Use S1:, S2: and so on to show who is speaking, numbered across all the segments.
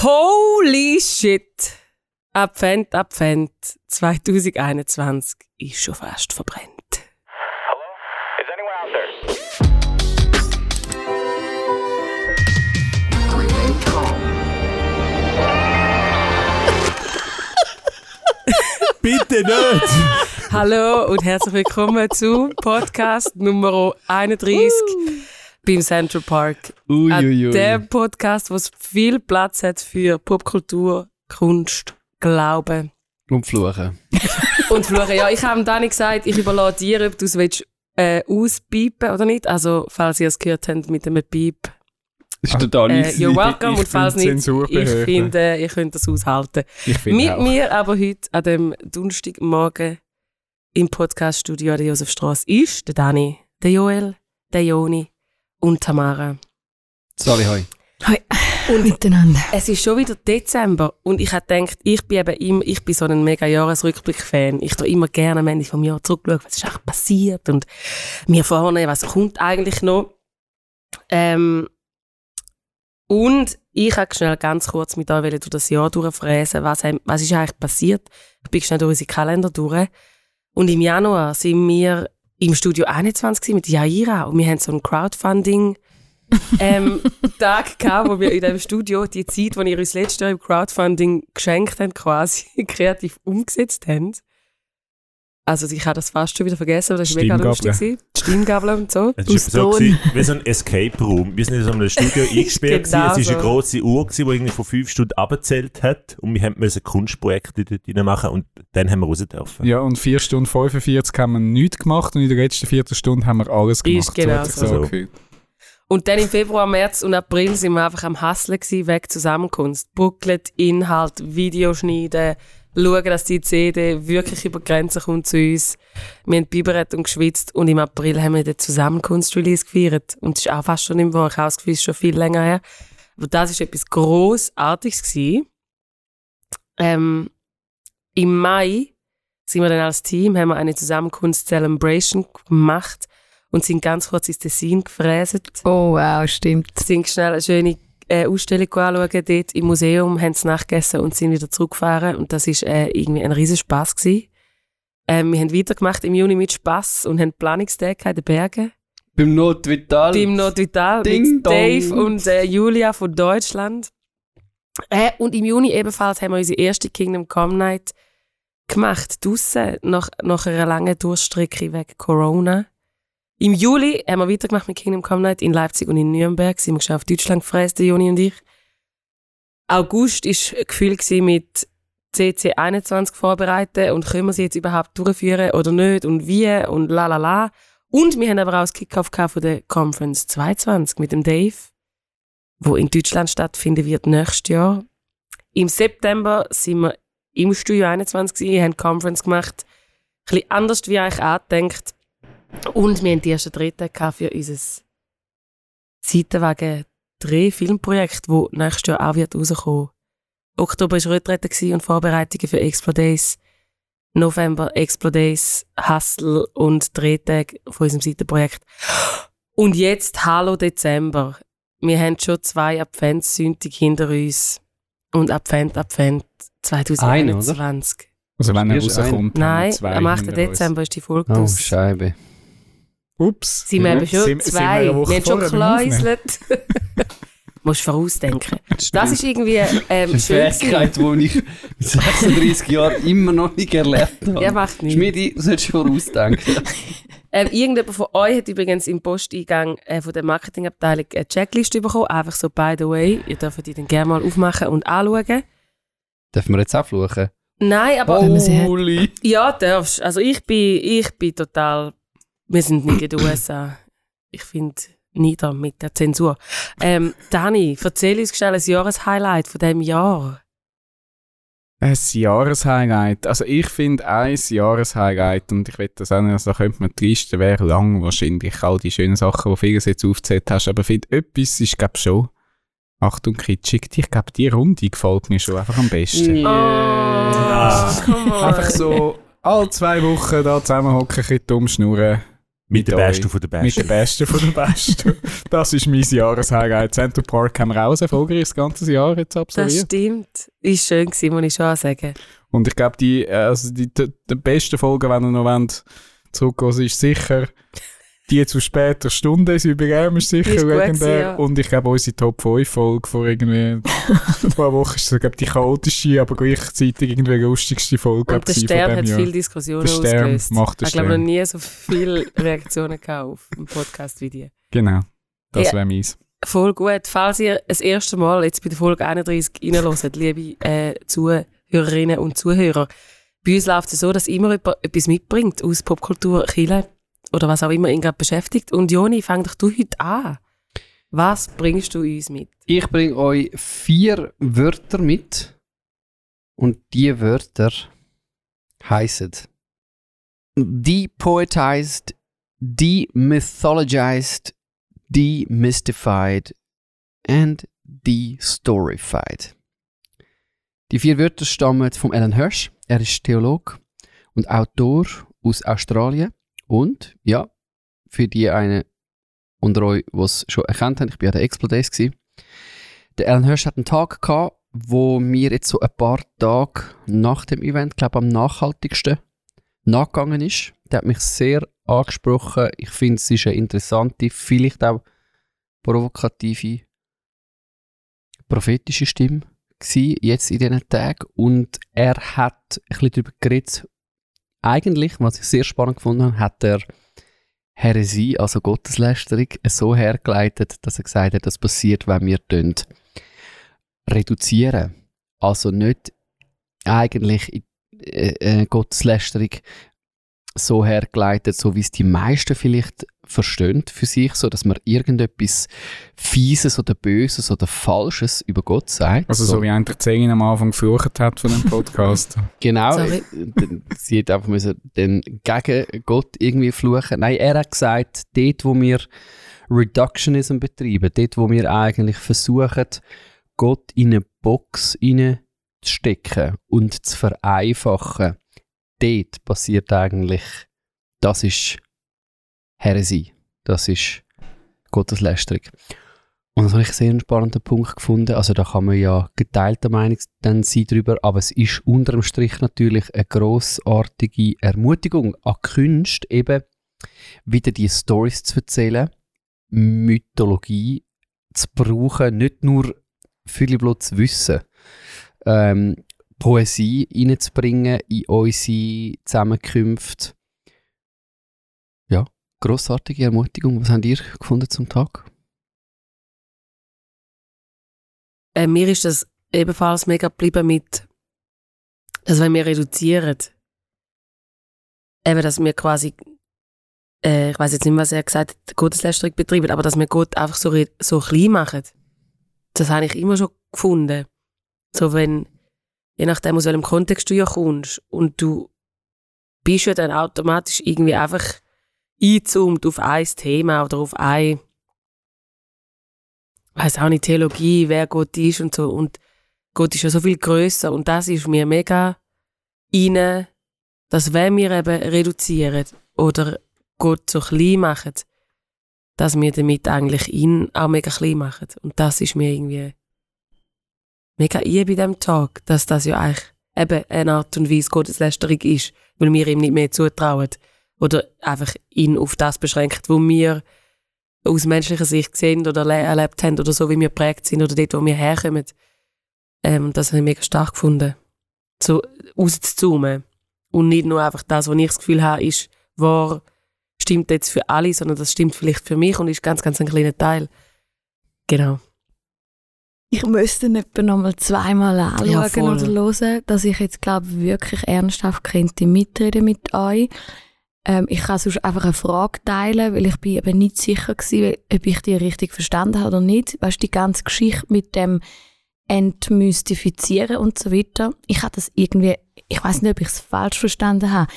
S1: Holy shit! Advent, Advent 2021 ist schon fast verbrennt.
S2: Is anyone out there?
S3: Bitte nicht!
S1: Hallo und herzlich willkommen zu Podcast Nummer 31 beim Central Park.
S3: Ui,
S1: An
S3: ui, ui.
S1: Der Podcast, wo es viel Platz hat für Popkultur, Kunst, Glauben
S3: Und fluchen.
S1: und Fluchen. Ja, ich habe Dani gesagt, ich überlasse dir, ob du es willst, äh, auspiepen oder nicht. Also, falls ihr es gehört habt mit dem Piep,
S3: Ist der Dani?
S1: äh, you're welcome.
S4: ich
S1: und falls nicht, ich finde, ihr könnt das aushalten. Mit
S4: auch.
S1: mir aber heute an dem Donnerstagmorgen im Podcaststudio an der Josefstrasse ist der Dani, der Joel, der Joni und Tamara.
S3: Sali, hoi.
S5: Hoi, miteinander.
S1: Es ist schon wieder Dezember und ich habe gedacht, ich bin eben immer, ich bin so ein mega Jahresrückblick-Fan. Ich tue immer gerne am Ende vom Jahr zurückschauen, was ist eigentlich passiert und mir vorne, was kommt eigentlich noch. Ähm, und ich habe schnell ganz kurz mit euch durch das Jahr durchfräsen, was, haben- was ist eigentlich passiert. Ich bin schnell durch unsere Kalender durch. Und im Januar sind wir im Studio 21 gewesen mit Jaira und wir haben so ein Crowdfunding ähm, Tag gehabt, wo wir in dem Studio die Zeit, die ihr uns letztes Jahr im Crowdfunding geschenkt habt, quasi kreativ umgesetzt haben. Also ich habe das fast schon wieder vergessen, aber das war mega lustig.
S4: Stimmgabel.
S1: gewesen. Die Stimmgabel und so.
S6: Es war so gewesen, wie so ein Escape Room. Wir sind in so einem Studio eingesperrt.
S1: Genau
S6: gewesen. Es war
S1: so.
S6: eine grosse Uhr, gewesen, die irgendwie von fünf Stunden abgezählt hat. Und wir haben müssen Kunstprojekte dort rein machen und dann haben wir raus dürfen.
S4: Ja, und 4 Stunden 45 haben wir nichts gemacht und in der letzten Viertelstunde haben wir alles gemacht.
S1: Ist genau so.
S4: so
S6: So.
S1: Und dann im Februar, März und April sind wir einfach am Hustlen gewesen, weg Zusammenkunft. Booklet, Inhalt, Videoschneiden, schauen, dass die CD wirklich über Grenzen kommt zu uns. Wir haben biberet und geschwitzt und im April haben wir den Zusammenkunft-Release gefeiert. Und das ist auch fast schon im habe das ist schon viel länger her. Aber das ist etwas Grossartiges gewesen. Ähm, Im Mai sind wir dann als Team, haben wir eine Zusammenkunft-Celebration gemacht und sind ganz kurz ins Tessin gefräset
S5: Oh wow, stimmt.
S1: sind schnell eine schöne äh, Ausstellung anschauen dort im Museum, haben es nachgegessen und sind wieder zurückgefahren. Und das ist äh, irgendwie ein riesen Spass gewesen. Ähm, wir haben weitergemacht im Juni mit Spass und haben Planungstag in den Bergen.
S3: Beim Notvital.
S1: Beim Nordvital
S3: Ding
S1: mit
S3: dong.
S1: Dave und äh, Julia von Deutschland. Äh, und im Juni ebenfalls haben wir unsere erste Kingdom Come Night gemacht, draussen, nach, nach einer langen Durchstrecke wegen Corona. Im Juli haben wir weitergemacht mit Kingdom Come Night in Leipzig und in Nürnberg. Sind wir schon auf Deutschland gefräst, der Juni und ich. August war Gefühl gewesen mit CC 21 vorbereiten und können wir sie jetzt überhaupt durchführen oder nicht und wie und la la la. Und wir haben aber auch das Kickoff von der Conference 22 mit dem Dave, wo in Deutschland stattfinden wird nächstes Jahr. Im September sind wir im Studio 21 gewesen, haben Conference gemacht. Ein bisschen anders wie eigentlich angedenkt. Und wir haben die ersten gehabt für unser Seitenwagen Dreh-Filmprojekt, das nächstes Jahr auch wird rauskommen. Oktober war gewesen und Vorbereitungen für Explodays. November Explodays, Hustle und Drehtag von unserem Seitenprojekt. Und jetzt Hallo Dezember. Wir haben schon zwei Adventssündig hinter uns. Und Advent, Advent 2021.
S4: Also wenn er rauskommt,
S1: Nein, am 8.
S4: hinter uns.
S1: Dezember ist die Folge
S3: Oh. Scheibe.
S4: Ups.
S1: Sind wir eben schon
S4: Sind- sind wir
S1: zwei.
S4: eine
S1: Wir,
S4: Woche
S1: haben schon gekläuselt. Musst vorausdenken. Das ist irgendwie ähm,
S3: Eine. Fähigkeit, die ich in 36 Jahren immer noch nicht erlebt habe.
S1: Ja, macht nichts.
S3: Schmidi, du solltest vorausdenken.
S1: Ähm, irgendjemand von euch hat übrigens im Posteingang äh, von der Marketingabteilung eine Checkliste bekommen. Einfach so, by the way. Ihr dürft die dann gerne mal aufmachen und anschauen.
S3: Dürfen wir jetzt auch fluchen?
S1: Nein, aber.
S3: Holy.
S1: ja, darfst. Also ich bin, ich bin total. Wir sind nicht in den USA. Ich finde nieder mit der Zensur. Ähm, Dani, erzähl uns schnell ein Jahreshighlight von diesem Jahr.
S4: Ein Jahreshighlight. Also ich finde ein Jahreshighlight und ich will das auch nicht, also da könnte man tristen, wäre lang wahrscheinlich, all die schönen Sachen, die vieles jetzt aufgezählt hast, aber ich finde, etwas ist, glaube schon, Achtung, kitschig, ich glaube, die Runde gefällt mir schon einfach am besten.
S1: Oh, come on.
S4: Einfach so, alle zwei Wochen da zusammenhocken, ein bisschen dumm schnurren.
S6: Mit der
S4: euch.
S6: Besten von der
S4: Mit
S6: Besten.
S4: der Besten von der Besten. das ist mein Jahreshighlight. Central Park haben wir auch ein erfolgreiches ganzes Jahr jetzt
S1: Das
S4: absolviert.
S1: stimmt. Ist schön gewesen, muss ich schon sagen.
S4: Und ich glaube, die, äh, also die, die, die besten Folgen, wenn ihr noch wollt, zurückgehen, ist sicher die zu später Stunde. Das Jubiläum ist sicher
S1: ist
S4: legendär.
S1: ja.
S4: Und ich glaube, unsere Top 5 Folge vor irgendwie zwei Wochen ist so, glaube die chaotische, aber gleichzeitig irgendwie lustigste Folge
S1: Und der Stern hat
S4: Jahr.
S1: Diskussionen
S4: Der Stern
S1: ausgelöst.
S4: macht den
S1: ich glaube noch nie so viele Reaktionen auf dem Podcast wie die.
S4: Genau. Das
S1: Ja.
S4: wäre meins.
S1: Voll gut. Falls ihr das erste Mal jetzt bei der Folge 31 reinhört, liebe äh, Zuhörerinnen und Zuhörer, bei uns läuft es so, dass immer jemand etwas mitbringt aus Popkultur, Chile oder was auch immer ihn gerade beschäftigt. Und Joni, fang doch du heute an. Was bringst du uns mit?
S3: Ich bringe euch vier Wörter mit. Und die Wörter heißen depoetized, demythologized, demystified and destorified. Die vier Wörter stammen von Alan Hirsch. Er ist Theolog und Autor aus Australien. Und, ja, für die eine unter euch, die es schon erkannt haben, ich bin ja der gewesen. Der Alan Hirsch hat einen Tag gehabt, wo mir jetzt so ein paar Tage nach dem Event, glaube am nachhaltigsten nachgegangen ist. Der hat mich sehr angesprochen. Ich finde, es ist eine interessante, vielleicht auch provokative, prophetische Stimme gewesen, jetzt in diesen Tagen. Und er hat ein bisschen darüber geredet, eigentlich, was ich sehr spannend gefunden habe, hat er Häresie, also Gotteslästerung, so hergeleitet, dass er gesagt hat, das passiert, wenn wir tun, reduzieren. Also nicht eigentlich äh, äh, Gotteslästerung so hergeleitet, so wie es die meisten vielleicht verstehen für sich, so dass man irgendetwas Fieses oder Böses oder Falsches über Gott sagt.
S4: Also so, wie eigentlich Zehn am Anfang geflucht hat von dem Podcast.
S3: Genau.
S1: Sorry.
S3: äh, Sie hat einfach müssen dann gegen Gott irgendwie fluchen. Nein, er hat gesagt, dort, wo wir Reductionism betreiben, dort, wo wir eigentlich versuchen, Gott in eine Box stecken und zu vereinfachen, dort passiert eigentlich, das ist Häresie. Das ist Gotteslästerung. Und das habe ich sehr einen spannenden Punkt gefunden. Also da kann man ja geteilter Meinung dann sein drüber, aber es ist unter dem Strich natürlich eine grossartige Ermutigung an Künste, eben wieder die Stories zu erzählen, Mythologie zu brauchen, nicht nur bloß zu wissen, ähm, Poesie reinzubringen in unsere Zusammenkünfte. Ja, grossartige Ermutigung. Was habt ihr gefunden zum Tag?
S1: Äh, mir ist das ebenfalls mega geblieben mit, dass wenn wir reduzieren, eben, dass wir quasi, äh, ich weiß jetzt nicht, was er gesagt hat, Gotteslästerung betreiben, aber dass wir Gott einfach so, so klein machen. Das habe ich immer schon gefunden. So wenn, je nachdem aus welchem Kontext du ja kommst und du bist ja dann automatisch irgendwie einfach eingezoomt auf ein Thema oder auf ein weiß auch nicht, Theologie, wer Gott ist und so. Und Gott ist ja so viel größer und das ist mir mega rein, dass wenn wir eben reduzieren oder Gott so klein machen, dass wir damit eigentlich ihn auch mega klein machen. Und das ist mir irgendwie mega ein bei diesem Tag, dass das ja eigentlich eben eine Art und Weise Gotteslästerung ist, weil wir ihm nicht mehr zutrauen oder einfach ihn auf das beschränkt, wo wir aus menschlicher Sicht gesehen oder le- erlebt haben oder so, wie wir prägt sind oder dort, wo wir herkommen. Ähm, das habe ich mega stark gefunden. So rauszuzoomen. Und nicht nur einfach das, was ich das Gefühl habe, ist, wahr, stimmt jetzt für alle, sondern das stimmt vielleicht für mich und ist ganz, ganz ein kleiner Teil. Genau.
S5: Ich müsste etwa noch mal zweimal anschauen
S1: Ja,
S5: oder hören, dass ich jetzt, glaube wirklich ernsthaft könnte mitreden mit euch. Ähm, ich kann sonst einfach eine Frage teilen, weil ich bin eben nicht sicher gewesen, ob ich die richtig verstanden habe oder nicht. Weißt du, die ganze Geschichte mit dem Entmystifizieren und so weiter. Ich habe das irgendwie, ich weiß nicht, ob ich es falsch verstanden habe.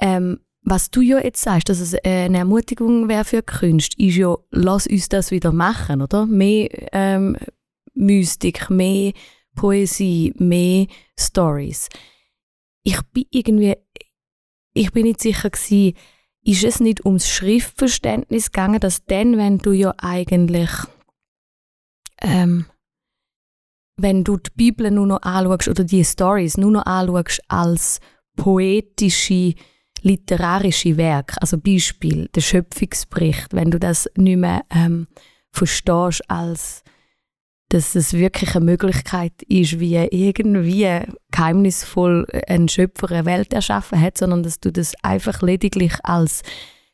S5: Ähm, was du ja jetzt sagst, dass es eine Ermutigung wäre für Künste, ist ja, lass uns das wieder machen, oder? Mehr ähm, Mystik, mehr Poesie, mehr Stories. Ich bin irgendwie, ich bin nicht sicher gewesen, ist es nicht ums Schriftverständnis gegangen, dass dann, wenn du ja eigentlich, ähm, wenn du die Bibel nur noch anschaust oder die Stories nur noch anschaust als poetische, literarische Werk, also Beispiel, der Schöpfungsbericht, wenn du das nicht mehr ähm, verstehst als dass es wirklich eine Möglichkeit ist, wie irgendwie geheimnisvoll ein Schöpfer eine Welt erschaffen hat, sondern dass du das einfach lediglich als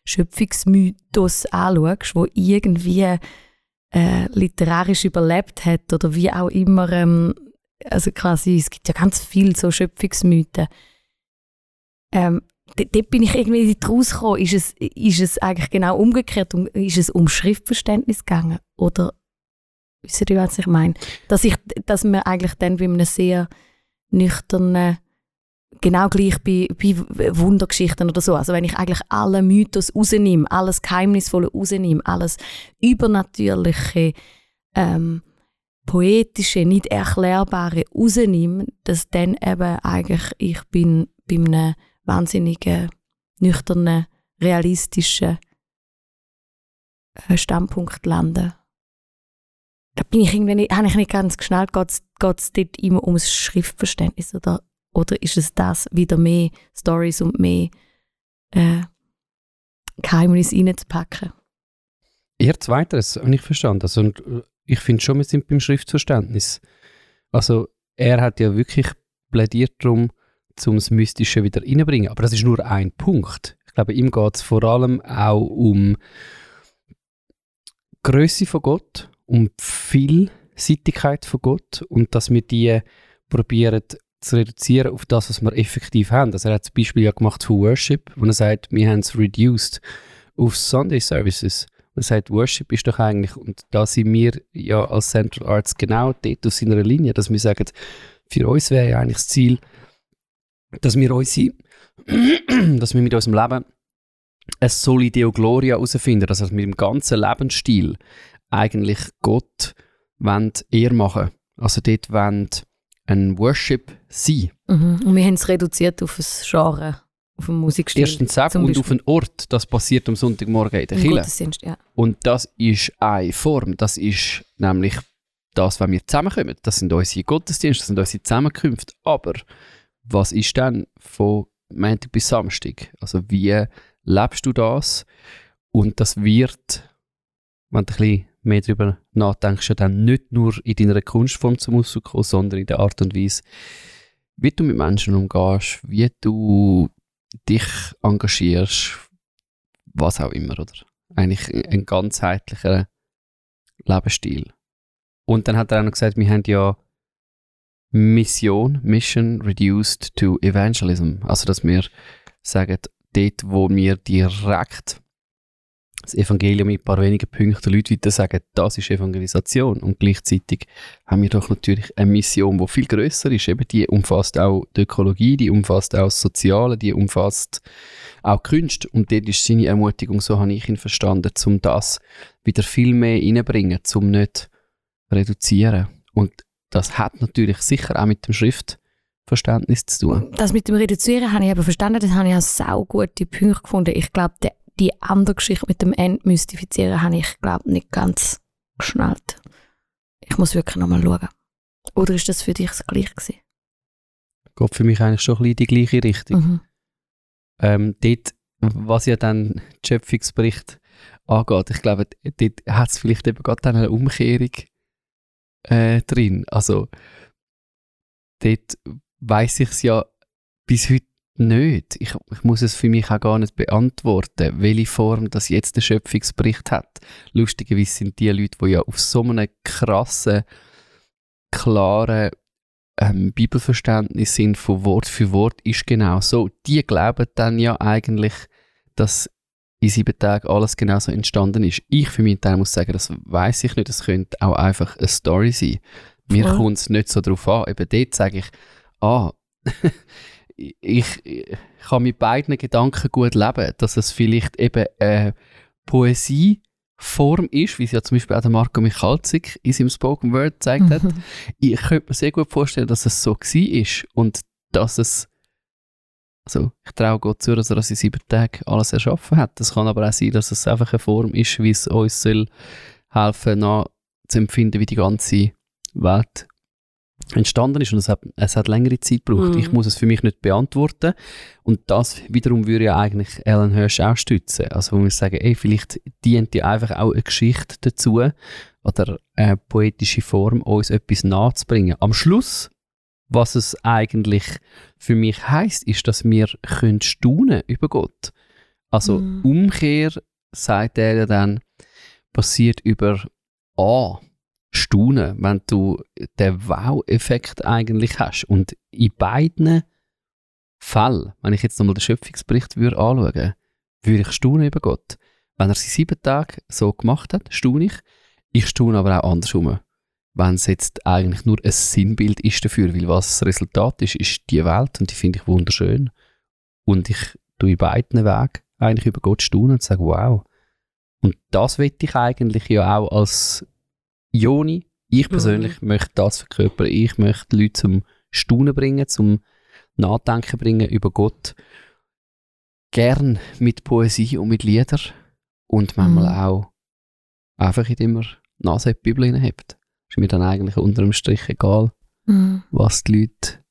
S5: Schöpfungsmythos anschaust, wo irgendwie äh, literarisch überlebt hat oder wie auch immer. Ähm, also quasi, es gibt ja ganz viel so Schöpfungsmythen. Ähm, dort bin ich irgendwie nicht rausgekommen. Ist es, ist es eigentlich genau umgekehrt? Ist es um Schriftverständnis gegangen? Oder Wisst ihr, was ich meine? Dass, ich, dass man eigentlich dann bei einem sehr nüchternen, genau gleich bei, bei Wundergeschichten oder so, also wenn ich eigentlich alle Mythos rausnehme, alles Geheimnisvolle rausnehme, alles Übernatürliche, ähm, Poetische, nicht Erklärbare rausnehme, dass dann eben eigentlich ich bin bei einem wahnsinnigen, nüchternen, realistischen äh, Standpunkt lande da bin ich irgendwie nicht, habe ich nicht ganz geschnallt, geht es dort immer ums Schriftverständnis oder, oder ist es das, wieder mehr Stories und mehr äh, Geheimnisse reinzupacken?
S3: Eher zweiteres, habe ich verstanden. Also, äh, ich finde schon, wir sind beim Schriftverständnis. Also er hat ja wirklich plädiert darum, um das Mystische wieder reinzubringen. Aber das ist nur ein Punkt. Ich glaube, ihm geht es vor allem auch um Größe von Gott um die Vielseitigkeit von Gott und dass wir die probieren zu reduzieren auf das, was wir effektiv haben. Also er hat das Beispiel ja gemacht von Worship, wo er sagt, wir haben es reduced auf Sunday Services. Und er sagt, Worship ist doch eigentlich, und da sind wir ja als Central Arts genau dort auf seiner Linie, dass wir sagen, für uns wäre ja eigentlich das Ziel, dass wir unsere, dass wir mit unserem Leben ein Solideo Gloria herausfinden, also mit dem ganzen Lebensstil eigentlich Gott eher machen Also dort wollen ein Worship sein.
S5: Mhm. Und wir haben es reduziert auf ein Genre, auf einen Musikstil.
S3: Erstens das und auf einen Ort. Das passiert am Sonntagmorgen in der Kirche.
S5: Ja.
S3: Und das ist eine Form. Das ist nämlich das, wenn wir zusammenkommen. Das sind unsere Gottesdienste, das sind unsere Zusammenkünfte. Aber was ist dann von Montag bis Samstag? Also wie lebst du das? Und das wird, wenn du ein bisschen mehr darüber nachdenkst, dann nicht nur in deiner Kunstform zum Ausdruck kommen, sondern in der Art und Weise, wie du mit Menschen umgehst, wie du dich engagierst, was auch immer, oder? Eigentlich ein ganzheitlicher Lebensstil. Und dann hat er auch noch gesagt, wir haben ja Mission, Mission reduced to Evangelism. Also, dass wir sagen, dort, wo wir direkt das Evangelium in ein paar wenigen Punkten Leute weiter sagen, das ist Evangelisation. Und gleichzeitig haben wir doch natürlich eine Mission, die viel größer ist. Eben die umfasst auch die Ökologie, die umfasst auch das Soziale, die umfasst auch Kunst. Und dort ist seine Ermutigung, so habe ich ihn verstanden, um das wieder viel mehr reinzubringen, um nicht reduzieren. Und das hat natürlich sicher auch mit dem Schriftverständnis zu tun.
S5: Das mit dem Reduzieren habe ich aber verstanden, das habe ich als sau gute Punkte gefunden. Ich glaube, der die andere Geschichte mit dem Entmystifizieren habe ich, glaube nicht ganz geschnallt. Ich muss wirklich nochmal schauen. Oder ist das für dich das Gleiche gewesen?
S3: Geht für mich eigentlich schon ein bisschen die gleiche Richtung. Mhm. Ähm, dort, was ja dann Schöpfungsbericht angeht, ich glaube, dort hat es vielleicht eben gerade eine Umkehrung äh, drin. Also, dort weiß ich es ja bis heute nicht. Ich, ich muss es für mich auch gar nicht beantworten, welche Form das jetzt der Schöpfungsbericht hat. Lustigerweise sind die Leute, die ja auf so einem krassen, klaren ähm, Bibelverständnis sind von Wort für Wort, ist genau so. Die glauben dann ja eigentlich, dass in sieben Tagen alles genau so entstanden ist. Ich für meinen Teil muss sagen, das weiß ich nicht. Es könnte auch einfach eine Story sein. Mir ja. kommt es nicht so darauf an. Eben dort sage ich, ah, ich, ich kann mit beiden Gedanken gut leben, dass es vielleicht eben eine Poesieform ist, wie es ja zum Beispiel auch der Marco Michalzik in seinem Spoken Word gezeigt hat. ich könnte mir sehr gut vorstellen, dass es so war und dass es Also ich traue Gott zu, dass er in sieben Tagen alles erschaffen hat. Es kann aber auch sein, dass es einfach eine Form ist, wie es uns soll helfen, nachzuempfinden, wie die ganze Welt entstanden ist und es hat, es hat längere Zeit gebraucht.
S1: Mhm.
S3: Ich muss es für mich nicht beantworten und das wiederum würde ja eigentlich Alan Hirsch auch stützen. Also wo wir sagen, ey, vielleicht dient ja einfach auch eine Geschichte dazu oder eine poetische Form, uns etwas nahezubringen. Am Schluss, was es eigentlich für mich heißt, ist, dass wir können staunen über Gott. Also
S1: Mhm.
S3: Umkehr, sagt er ja dann, passiert über A, Staunen, wenn du den Wow-Effekt eigentlich hast. Und in beiden Fällen, wenn ich jetzt nochmal den Schöpfungsbericht würde anschauen würde ich staunen über Gott. Wenn er sie sieben Tage so gemacht hat, staune ich. Ich staune aber auch andersrum. Wenn es jetzt eigentlich nur ein Sinnbild ist dafür, weil was das Resultat ist, ist die Welt und die finde ich wunderschön. Und ich tue in beiden Wegen eigentlich über Gott staunen und sage, wow. Und das will ich eigentlich ja auch als Joni. Ich persönlich möchte das verkörpern. Ich möchte Leute zum Staunen bringen, zum Nachdenken bringen über Gott. Gern mit Poesie und mit Liedern. Und manchmal
S5: Mhm.
S3: auch einfach, indem man Nase in die Bibel hineinhebt. Ist mir dann eigentlich unter dem Strich egal,
S5: Mhm.
S3: was die Leute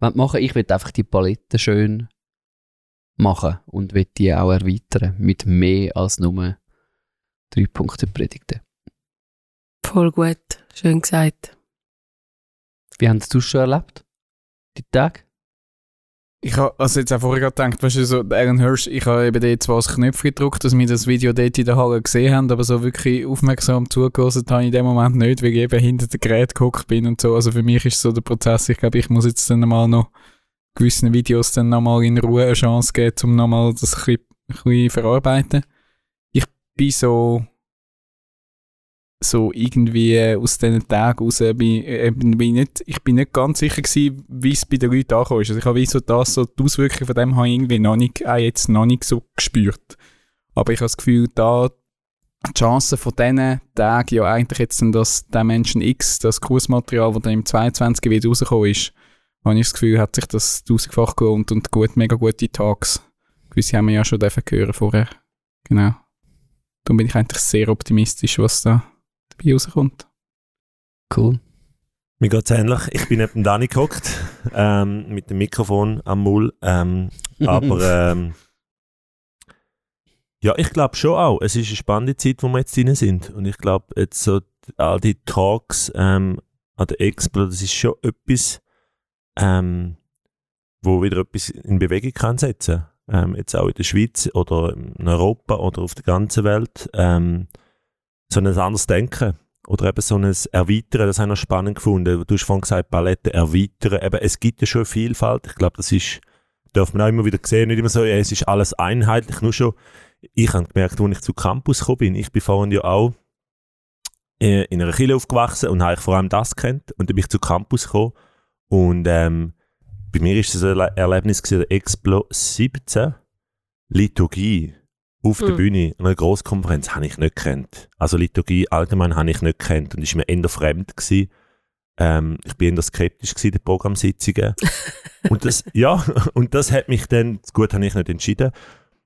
S3: machen. Ich will einfach die Palette schön machen und will die auch erweitern mit mehr als nur drei Punkte Predigten.
S1: Voll gut. Schön gesagt.
S3: Wie haben du es schon erlebt? Die Tage?
S4: Ich habe also jetzt auch vorher gedacht, weißt du, so Aaron Hirsch, ich habe eben dort zwar das Knöpfchen gedrückt, dass wir das Video dort in der Halle gesehen haben, aber so wirklich aufmerksam zugehört habe ich in dem Moment nicht, weil ich eben hinter dem Gerät gehockt bin und so. Also für mich ist so der Prozess, ich glaube, ich muss jetzt dann mal noch gewissen Videos dann nochmal in Ruhe eine Chance geben, um nochmal das ein bisschen, ein bisschen verarbeiten. Ich bin so so irgendwie äh, aus diesen Tagen raus, bin, äh, bin ich, nicht, ich bin nicht ganz sicher gewesen, wie es bei den Leuten angekommen ist. Also ich habe so das, so die Auswirkungen von dem habe ich irgendwie noch nicht, auch jetzt noch nicht so gespürt. Aber ich habe das Gefühl, da die Chance von diesen Tagen ja eigentlich jetzt dass der Menschen X, das Kursmaterial, das dann im 22 wieder rausgekommen ist, habe ich das Gefühl, hat sich das tausendfach gelohnt und gut, mega gute Tags. Gewisse haben wir ja schon hören vorher. Genau. Darum bin ich eigentlich sehr optimistisch, was da dabei rauskommt.
S3: Cool.
S6: Mir geht's ähnlich. Ich bin neben Dani gehockt, ähm, mit dem Mikrofon am Mull. Ähm, aber ähm, ja, ich glaube schon auch. Es ist eine spannende Zeit, wo wir jetzt drin sind. Und ich glaube, jetzt so all die Talks ähm, an der Expo, das ist schon etwas, ähm, wo wieder etwas in Bewegung kann setzen. Ähm, jetzt auch in der Schweiz oder in Europa oder auf der ganzen Welt. So ein anderes Denken. Oder eben so ein Erweitern, das habe ich spannend gefunden. Du hast vorhin gesagt, Palette erweitern. Eben, es gibt ja schon Vielfalt. Ich glaube, das ist, darf man auch immer wieder sehen, nicht immer so, ja, es ist alles einheitlich. Nur schon, ich habe gemerkt, als ich zu Campus gekommen bin, ich bin vorhin ja auch äh, in einer Kirche aufgewachsen und habe ich vor allem das kennt. Und dann bin ich zu Campus gekommen. Und ähm, bei mir ist das ein Erle- Erlebnis gewesen, Explo 17, Liturgie auf der
S1: Mhm.
S6: Bühne, einer Grosskonferenz, habe ich nicht kennt. Also Liturgie allgemein habe ich nicht kennt und ist mir eher fremd gewesen. Ähm, ich bin eher skeptisch gewesen, die Programmsitzungen. und das, ja, und das hat mich dann, gut habe ich nicht entschieden,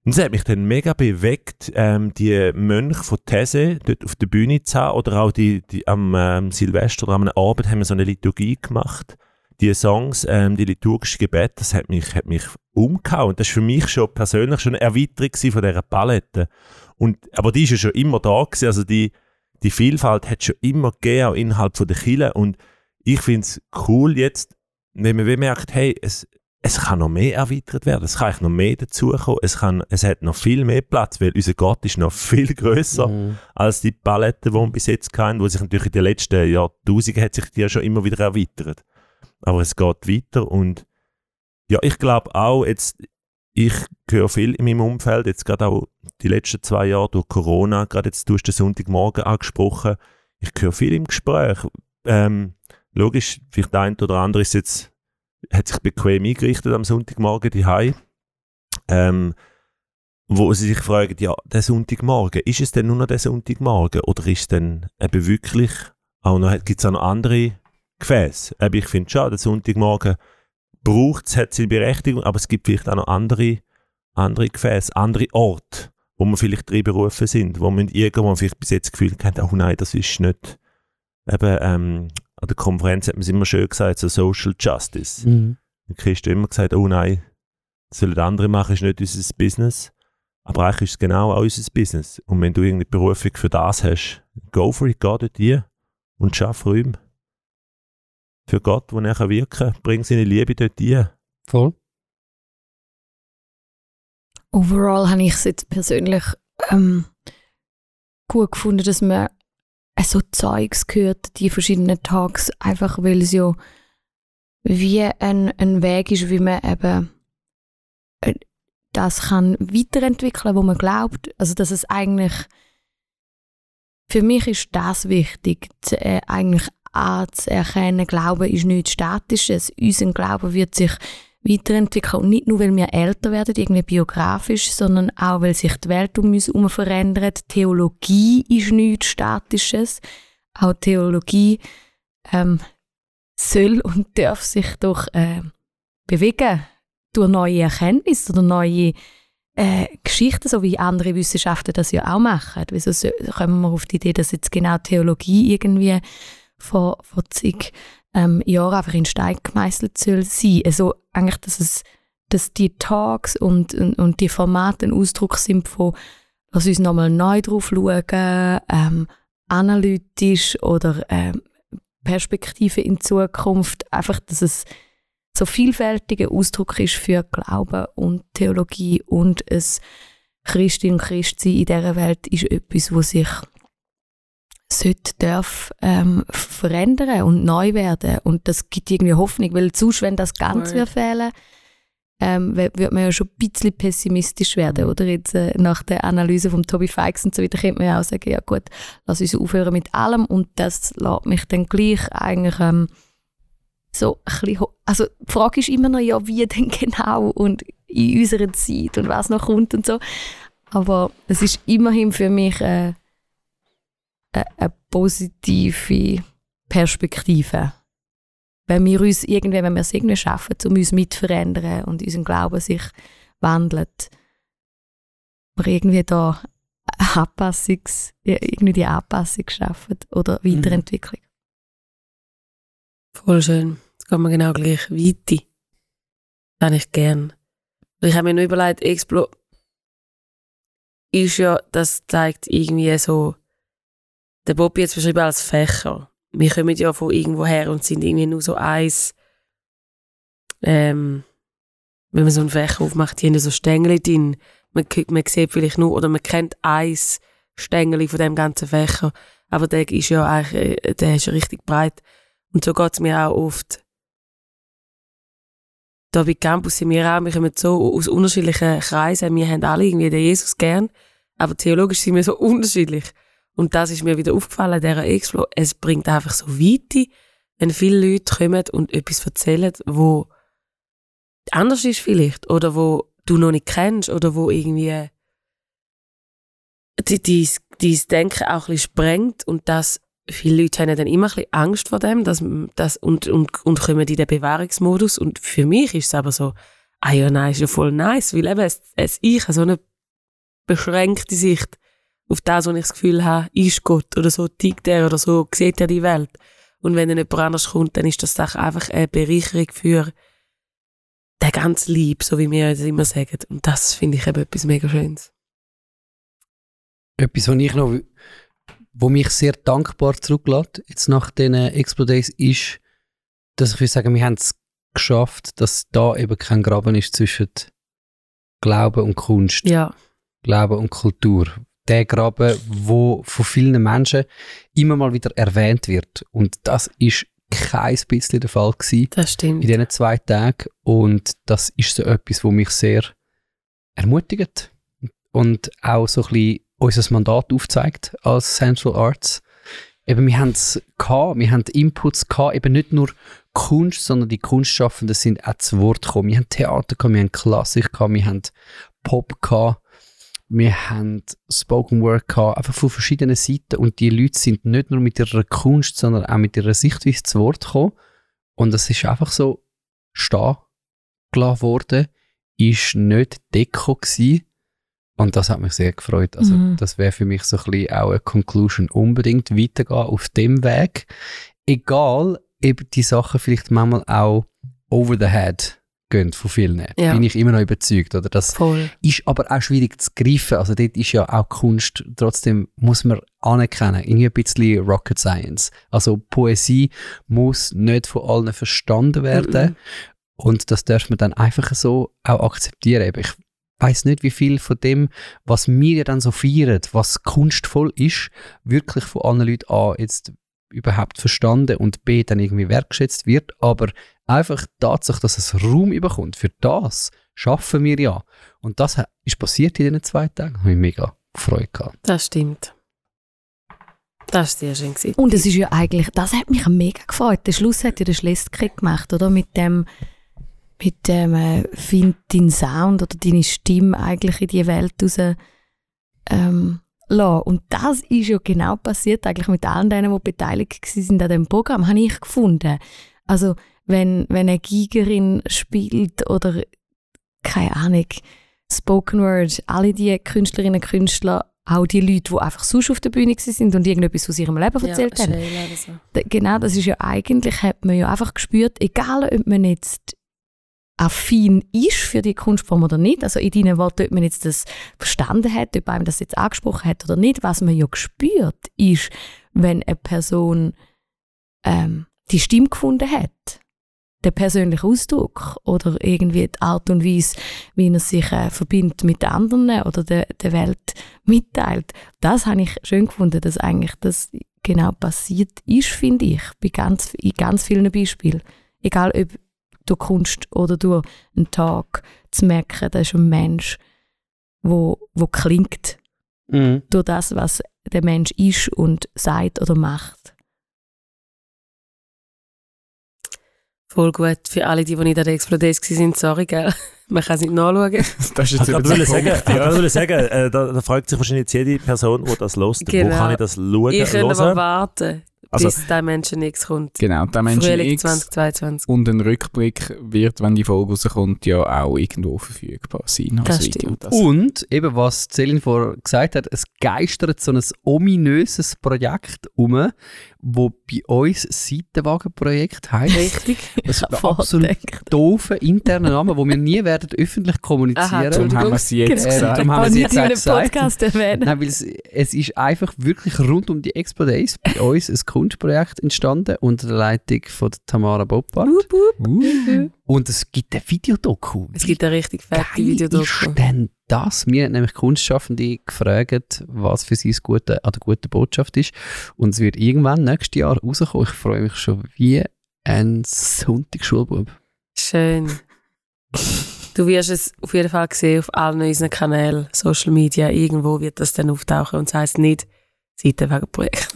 S6: und das hat mich dann mega bewegt, ähm, die Mönche von These dort auf der Bühne zu haben, oder auch die, die am ähm, Silvester oder am Abend haben wir so eine Liturgie gemacht. Die Songs, ähm, die liturgische Gebet, das hat mich, hat mich umgehauen. Und das ist für mich schon persönlich schon eine Erweiterung von dieser Palette. Und, aber die ist ja schon immer da gewesen, also die, die Vielfalt hat schon immer gegeben, auch innerhalb von der Kirche. Und ich finde es cool jetzt, wenn man merkt, hey, es, es kann noch mehr erweitert werden, es kann noch mehr dazukommen, es, kann, es hat noch viel mehr Platz, weil unser Gott ist noch viel grösser
S3: Mhm.
S6: als die Palette, die wir bis jetzt hatten, wo sich natürlich in den letzten Jahrtausenden hat sich die ja schon immer wieder erweitert. Aber es geht weiter und ja, ich glaube auch, jetzt, ich höre viel in meinem Umfeld, jetzt gerade auch die letzten zwei Jahre durch Corona, gerade jetzt du hast den Sonntagmorgen angesprochen, ich höre viel im Gespräch. Ähm, logisch, vielleicht der eine oder andere ist jetzt, hat sich bequem eingerichtet am Sonntagmorgen die ähm, wo sie sich fragen, ja, der Sonntagmorgen, ist es denn nur noch der Sonntagmorgen oder ist es denn eben wirklich gibt es auch noch andere Gefäße? Eben, ich finde schon, der Sonntagmorgen braucht es, hat seine Berechtigung, aber es gibt vielleicht auch noch andere, andere Gefäße, andere Orte, wo wir vielleicht drin berufen sind, wo man irgendwo vielleicht bis jetzt das Gefühl hat, oh nein, das ist nicht, eben, ähm, an der Konferenz hat man es immer schön gesagt, so Social Justice.
S3: Mhm.
S6: Der Christ hat immer gesagt, oh nein, das sollen andere machen, ist nicht unser Business. Aber eigentlich ist es genau auch unser Business. Und wenn du irgendeine Berufung für das hast, go for it, geh dort hin und schaff Räume. Für Gott, wo er wirken kann. Bring seine Liebe dort hin.
S3: Voll.
S5: Overall habe ich es jetzt persönlich ähm, gut gefunden, dass man so Zeugs gehört, die verschiedenen Tags, einfach weil es ja wie ein, ein Weg ist, wie man eben äh, das kann weiterentwickeln, wo man glaubt. Also dass es eigentlich für mich ist das wichtig, zu, äh, eigentlich anzuerkennen, Glauben ist nichts Statisches. Unser Glaube wird sich weiterentwickeln und nicht nur, weil wir älter werden, irgendwie biografisch, sondern auch, weil sich die Welt um uns herum verändert. Theologie ist nichts Statisches. Auch Theologie ähm, soll und darf sich doch äh, bewegen durch neue Erkenntnisse oder neue äh, Geschichten, so wie andere Wissenschaften das ja auch machen. Wieso so, kommen wir auf die Idee, dass jetzt genau Theologie irgendwie vor, vor zig ähm, Jahren einfach in Stein gemeißelt soll sein. Also eigentlich, dass es dass die Talks und, und, und die Formate ein Ausdruck sind von lass uns nochmal neu drauf schauen, ähm, analytisch oder ähm, Perspektive in Zukunft, einfach, dass es so vielfältiger Ausdruck ist für Glauben und Theologie und es Christin und Christsein in dieser Welt ist etwas, was sich sollte, darf ähm, verändern und neu werden. Und das gibt irgendwie Hoffnung, weil sonst, wenn das ganz wird fehlen, ähm, wird man ja schon ein bisschen pessimistisch werden, oder? Jetzt, äh, nach der Analyse von Toby Fikes und so weiter, könnte man ja auch sagen, ja gut, lass uns aufhören mit allem und das lässt mich dann gleich eigentlich ähm, so ein bisschen, also die Frage ist immer noch, ja, wie denn genau und in unserer Zeit und was noch kommt und so, aber es ist immerhin für mich äh, eine, positive Perspektive. Wenn wir uns irgendwie, wenn wir es irgendwie schaffen, um uns mitverändern und unser Glauben sich wandelt, wir irgendwie da Anpassungs, irgendwie die Anpassung schaffen oder Weiterentwicklung.
S1: Voll schön. Jetzt geht mir genau gleich weiter. Das habe ich gern. Ich habe mir nur überlegt, Explo ist ja, das zeigt irgendwie so, der Bobby jetzt beschrieben als Fächer. Wir kommen ja von irgendwo her und sind irgendwie nur so eins, ähm, wenn man so einen Fächer aufmacht, die haben so Stängel drin. Man, man sieht vielleicht nur, oder man kennt eins Stängel von dem ganzen Fächer, aber der ist ja eigentlich, äh, der ist richtig breit. Und so geht es mir auch oft. Da bei Campus sind wir auch, wir kommen so aus unterschiedlichen Kreisen, wir haben alle irgendwie den Jesus gern, aber theologisch sind wir so unterschiedlich. Und das ist mir wieder aufgefallen, dieser Explo. Es bringt einfach so Weite, wenn viele Leute kommen und etwas erzählen, wo anders ist vielleicht, oder wo du noch nicht kennst, oder wo irgendwie die, dein Denken auch ein bisschen sprengt und das viele Leute haben dann immer ein bisschen Angst vor dem dass, dass, und, und, und kommen in den Bewahrungsmodus. Und für mich ist es aber so, ah ja, nein, ist ja voll nice, weil eben es, es, ich so eine beschränkte Sicht auf das, wo ich das Gefühl habe, ist Gott oder so tickt er oder so sieht er die Welt. Und wenn dann jemand anders kommt, dann ist das doch einfach eine Bereicherung für den ganzen Lieb, so wie wir es immer sagen. Und das finde ich eben etwas mega Schönes.
S3: Etwas, was ich noch, wo mich sehr dankbar zurücklässt, jetzt nach den Explodays, ist, dass ich würde sagen, wir haben es geschafft, dass da eben kein Graben ist zwischen Glaube und Kunst,
S1: Ja,
S3: Glaube und Kultur. Der Graben, wo von vielen Menschen immer mal wieder erwähnt wird. Und das ist kein bisschen der Fall gewesen
S1: das stimmt.
S3: in diesen zwei Tagen. Und das ist so etwas, wo mich sehr ermutigt und auch so ein bisschen unser Mandat aufzeigt als Central Arts. Eben, wir haben es gehabt, wir haben Inputs gehabt, eben nicht nur Kunst, sondern die Kunstschaffenden sind auch zu Wort gekommen. Wir haben Theater gehabt, wir haben Klassik gehabt, wir haben Pop gehabt, wir haben Spoken Word gehabt, einfach von verschiedenen Seiten und die Leute sind nicht nur mit ihrer Kunst, sondern auch mit ihrer Sichtweise zu Wort gekommen und das ist einfach so stehen gelassen worden, ist nicht Deko gewesen. Und das hat mich sehr gefreut. Also,
S5: Mhm.
S3: das wäre für mich so ein bisschen auch eine Conclusion. Unbedingt weitergehen auf dem Weg. Egal, eben die Sachen vielleicht manchmal auch over the head gehen von vielen.
S1: Ja.
S3: Bin ich immer noch überzeugt. Oder das
S1: Voll.
S3: ist aber auch schwierig zu greifen. Also dort ist ja auch Kunst, trotzdem muss man anerkennen, irgendwie ein bisschen Rocket Science. Also Poesie muss nicht von allen verstanden werden
S1: Mhm.
S3: und das darf man dann einfach so auch akzeptieren. Ich weiß nicht, wie viel von dem, was wir ja dann so feiern, was kunstvoll ist, wirklich von anderen Leuten A jetzt überhaupt verstanden und B dann irgendwie wertgeschätzt wird, aber einfach die Tatsache, dass es Raum überkommt, für das schaffen wir ja. Und das ist passiert in diesen zwei Tagen. Habe ich mega Freude gehabt.
S1: Das stimmt. Das war sehr schön. Gewesen.
S5: Und es ist ja eigentlich, das hat mich mega gefreut. Der Schluss hat ja der Schlestkrieg gemacht, oder? Mit dem, mit dem, äh, find deinen Sound oder deine Stimme eigentlich in die Welt raus, ähm, lassen. Und das ist ja genau passiert, eigentlich mit allen denen, die beteiligt waren an dem Programm, habe ich gefunden. Also, wenn, wenn eine Gigerin spielt oder, keine Ahnung, Spoken Word, alle die Künstlerinnen und Künstler, auch die Leute, die einfach sonst auf der Bühne sind und irgendetwas aus ihrem Leben erzählt
S1: ja,
S5: haben.
S1: So.
S5: Genau, das ist ja eigentlich, hat man ja einfach gespürt, egal ob man jetzt affin ist für die Kunstform oder nicht, also in deinen Worten, ob man jetzt das verstanden hat, ob einem das jetzt angesprochen hat oder nicht, was man ja gespürt ist, wenn eine Person ähm, die Stimme gefunden hat, der persönliche Ausdruck oder irgendwie die Art und Weise, wie er sich äh, verbindet mit anderen oder der, der Welt mitteilt. Das habe ich schön gefunden, dass eigentlich das genau passiert ist, finde ich, bei ganz, in ganz vielen Beispielen. Egal ob durch Kunst oder durch einen Tag zu merken, da ist ein Mensch, wo, wo klingt durch das, was der Mensch ist und sagt oder macht.
S1: Voll gut. Für alle, die, die nicht an der Explodes waren, sorry, gell? Man kann es nicht nachschauen.
S4: Das ist
S6: Ich
S4: jetzt
S6: wollte
S4: eben der
S6: sagen, ich
S4: ja.
S6: wollte sagen äh, da, da fragt sich wahrscheinlich jetzt jede Person, die das hört,
S1: Genau.
S6: wo kann ich das schauen?
S1: Ich kann aber warten,
S6: Also-
S1: bis der Menschen X kommt.
S4: Genau, Mensch
S1: Frühling
S4: X
S1: 2022.
S4: und ein Rückblick wird, wenn die Folge rauskommt, ja auch irgendwo verfügbar sein. als
S1: Das stimmt.
S4: Das-
S3: Und eben, was Celine vorher gesagt hat, es geistert so ein ominöses Projekt um, wo bei uns Seitenwagenprojekt heisst.
S1: Richtig.
S3: Das ist ein absolut doofer interner Name, wo wir nie werden öffentlich
S1: Aha,
S3: kommunizieren.
S4: Darum
S1: Entschuldigung.
S4: haben wir sie jetzt
S3: Genau.
S4: gesagt.
S3: Darum haben wir sie jetzt gesagt.
S5: Podcast erwähnen.
S3: Nein, weil es, es ist einfach wirklich rund um die Expo Days bei uns ein Kunstprojekt entstanden unter der Leitung von Tamara Boppard.
S1: Wup, wup.
S4: Uh.
S3: Und es gibt ein Videodoku.
S1: Es gibt eine richtig fette
S3: Geil
S1: Videodoku.
S3: ist denn das? Wir haben nämlich Kunstschaffende gefragt, was für sie das Gute an der guten Botschaft ist. Und es wird irgendwann nächstes Jahr rauskommen. Ich freue mich schon wie ein Sonntagsschulbub.
S1: Schön. Du wirst es auf jeden Fall sehen auf allen unseren Kanälen, Social Media. Irgendwo wird das dann auftauchen und es heisst nicht Seitenwagenprojekt.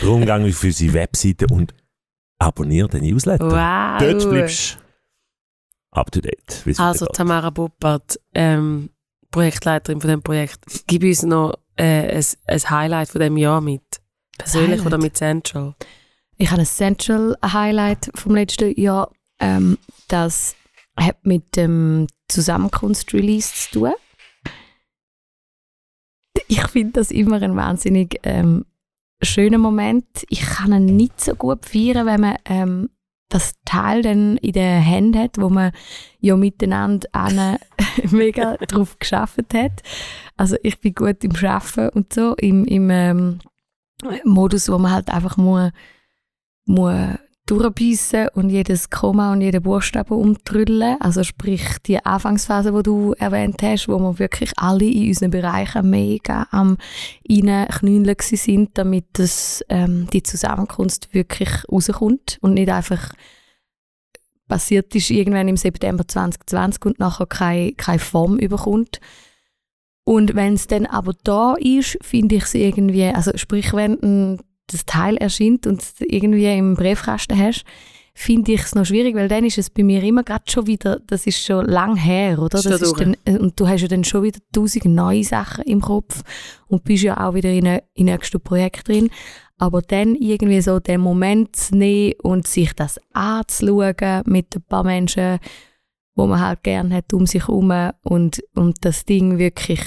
S6: Darum gehe ich auf unsere Webseite und abonniere den Newsletter.
S1: Wow.
S6: Dort bleibst du up to date.
S1: Also. Tamara Boppert, ähm, Projektleiterin von dem Projekt, gib uns noch äh, ein, ein Highlight von dem Jahr mit. Persönlich oder mit Central?
S5: Ich habe ein Central Highlight vom letzten Jahr. Ähm, das hat mit dem Zusammenkunft-Release zu tun. Ich finde das immer ein wahnsinnig ähm, schöner Moment. Ich kann ihn nicht so gut feiern, wenn man ähm, das Teil dann in den Händen hat, wo man ja miteinander mega drauf geschafft hat. Also ich bin gut im Schaffen und so, im, im ähm, Modus, wo man halt einfach muss, muss durchbeissen und jedes Komma und jeden Buchstaben umtrüllen. Also sprich die Anfangsphase, die du erwähnt hast, wo wir wirklich alle in unseren Bereichen mega am reinknüllen sind, damit das, ähm, die Zusammenkunft wirklich rauskommt und nicht einfach passiert ist irgendwann im September 2020 und nachher keine, keine Form überkommt. Und wenn es dann aber da ist, finde ich es irgendwie, also sprich, wenn ein das Teil erscheint und es irgendwie im Briefkasten hast, finde ich es noch schwierig, weil dann ist es bei mir immer gerade schon wieder, das ist schon lang her, oder? Das ist dann, äh, und du hast ja dann schon wieder tausend neue Sachen im Kopf und bist ja auch wieder in einem in nächsten Projekt drin. Aber dann irgendwie so den Moment zu nehmen und sich das anzuschauen mit ein paar Menschen wo man halt gern hat um sich herum und, und das Ding wirklich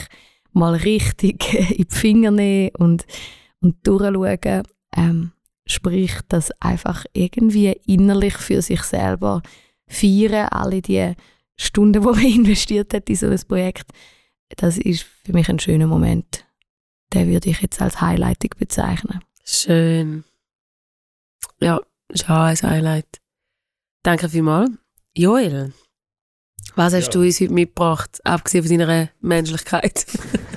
S5: mal richtig in die Finger nehmen und, und durchschauen. Ähm, sprich, das einfach irgendwie innerlich für sich selber feiern, alle die Stunden, die man investiert hat in so ein Projekt, das ist für mich ein schöner Moment. Den würde ich jetzt als Highlighting bezeichnen.
S1: Schön. Ja, ist auch ein Highlight. Danke vielmals. Joel, was hast
S3: Ja.
S1: du uns heute mitgebracht, abgesehen von deiner Menschlichkeit?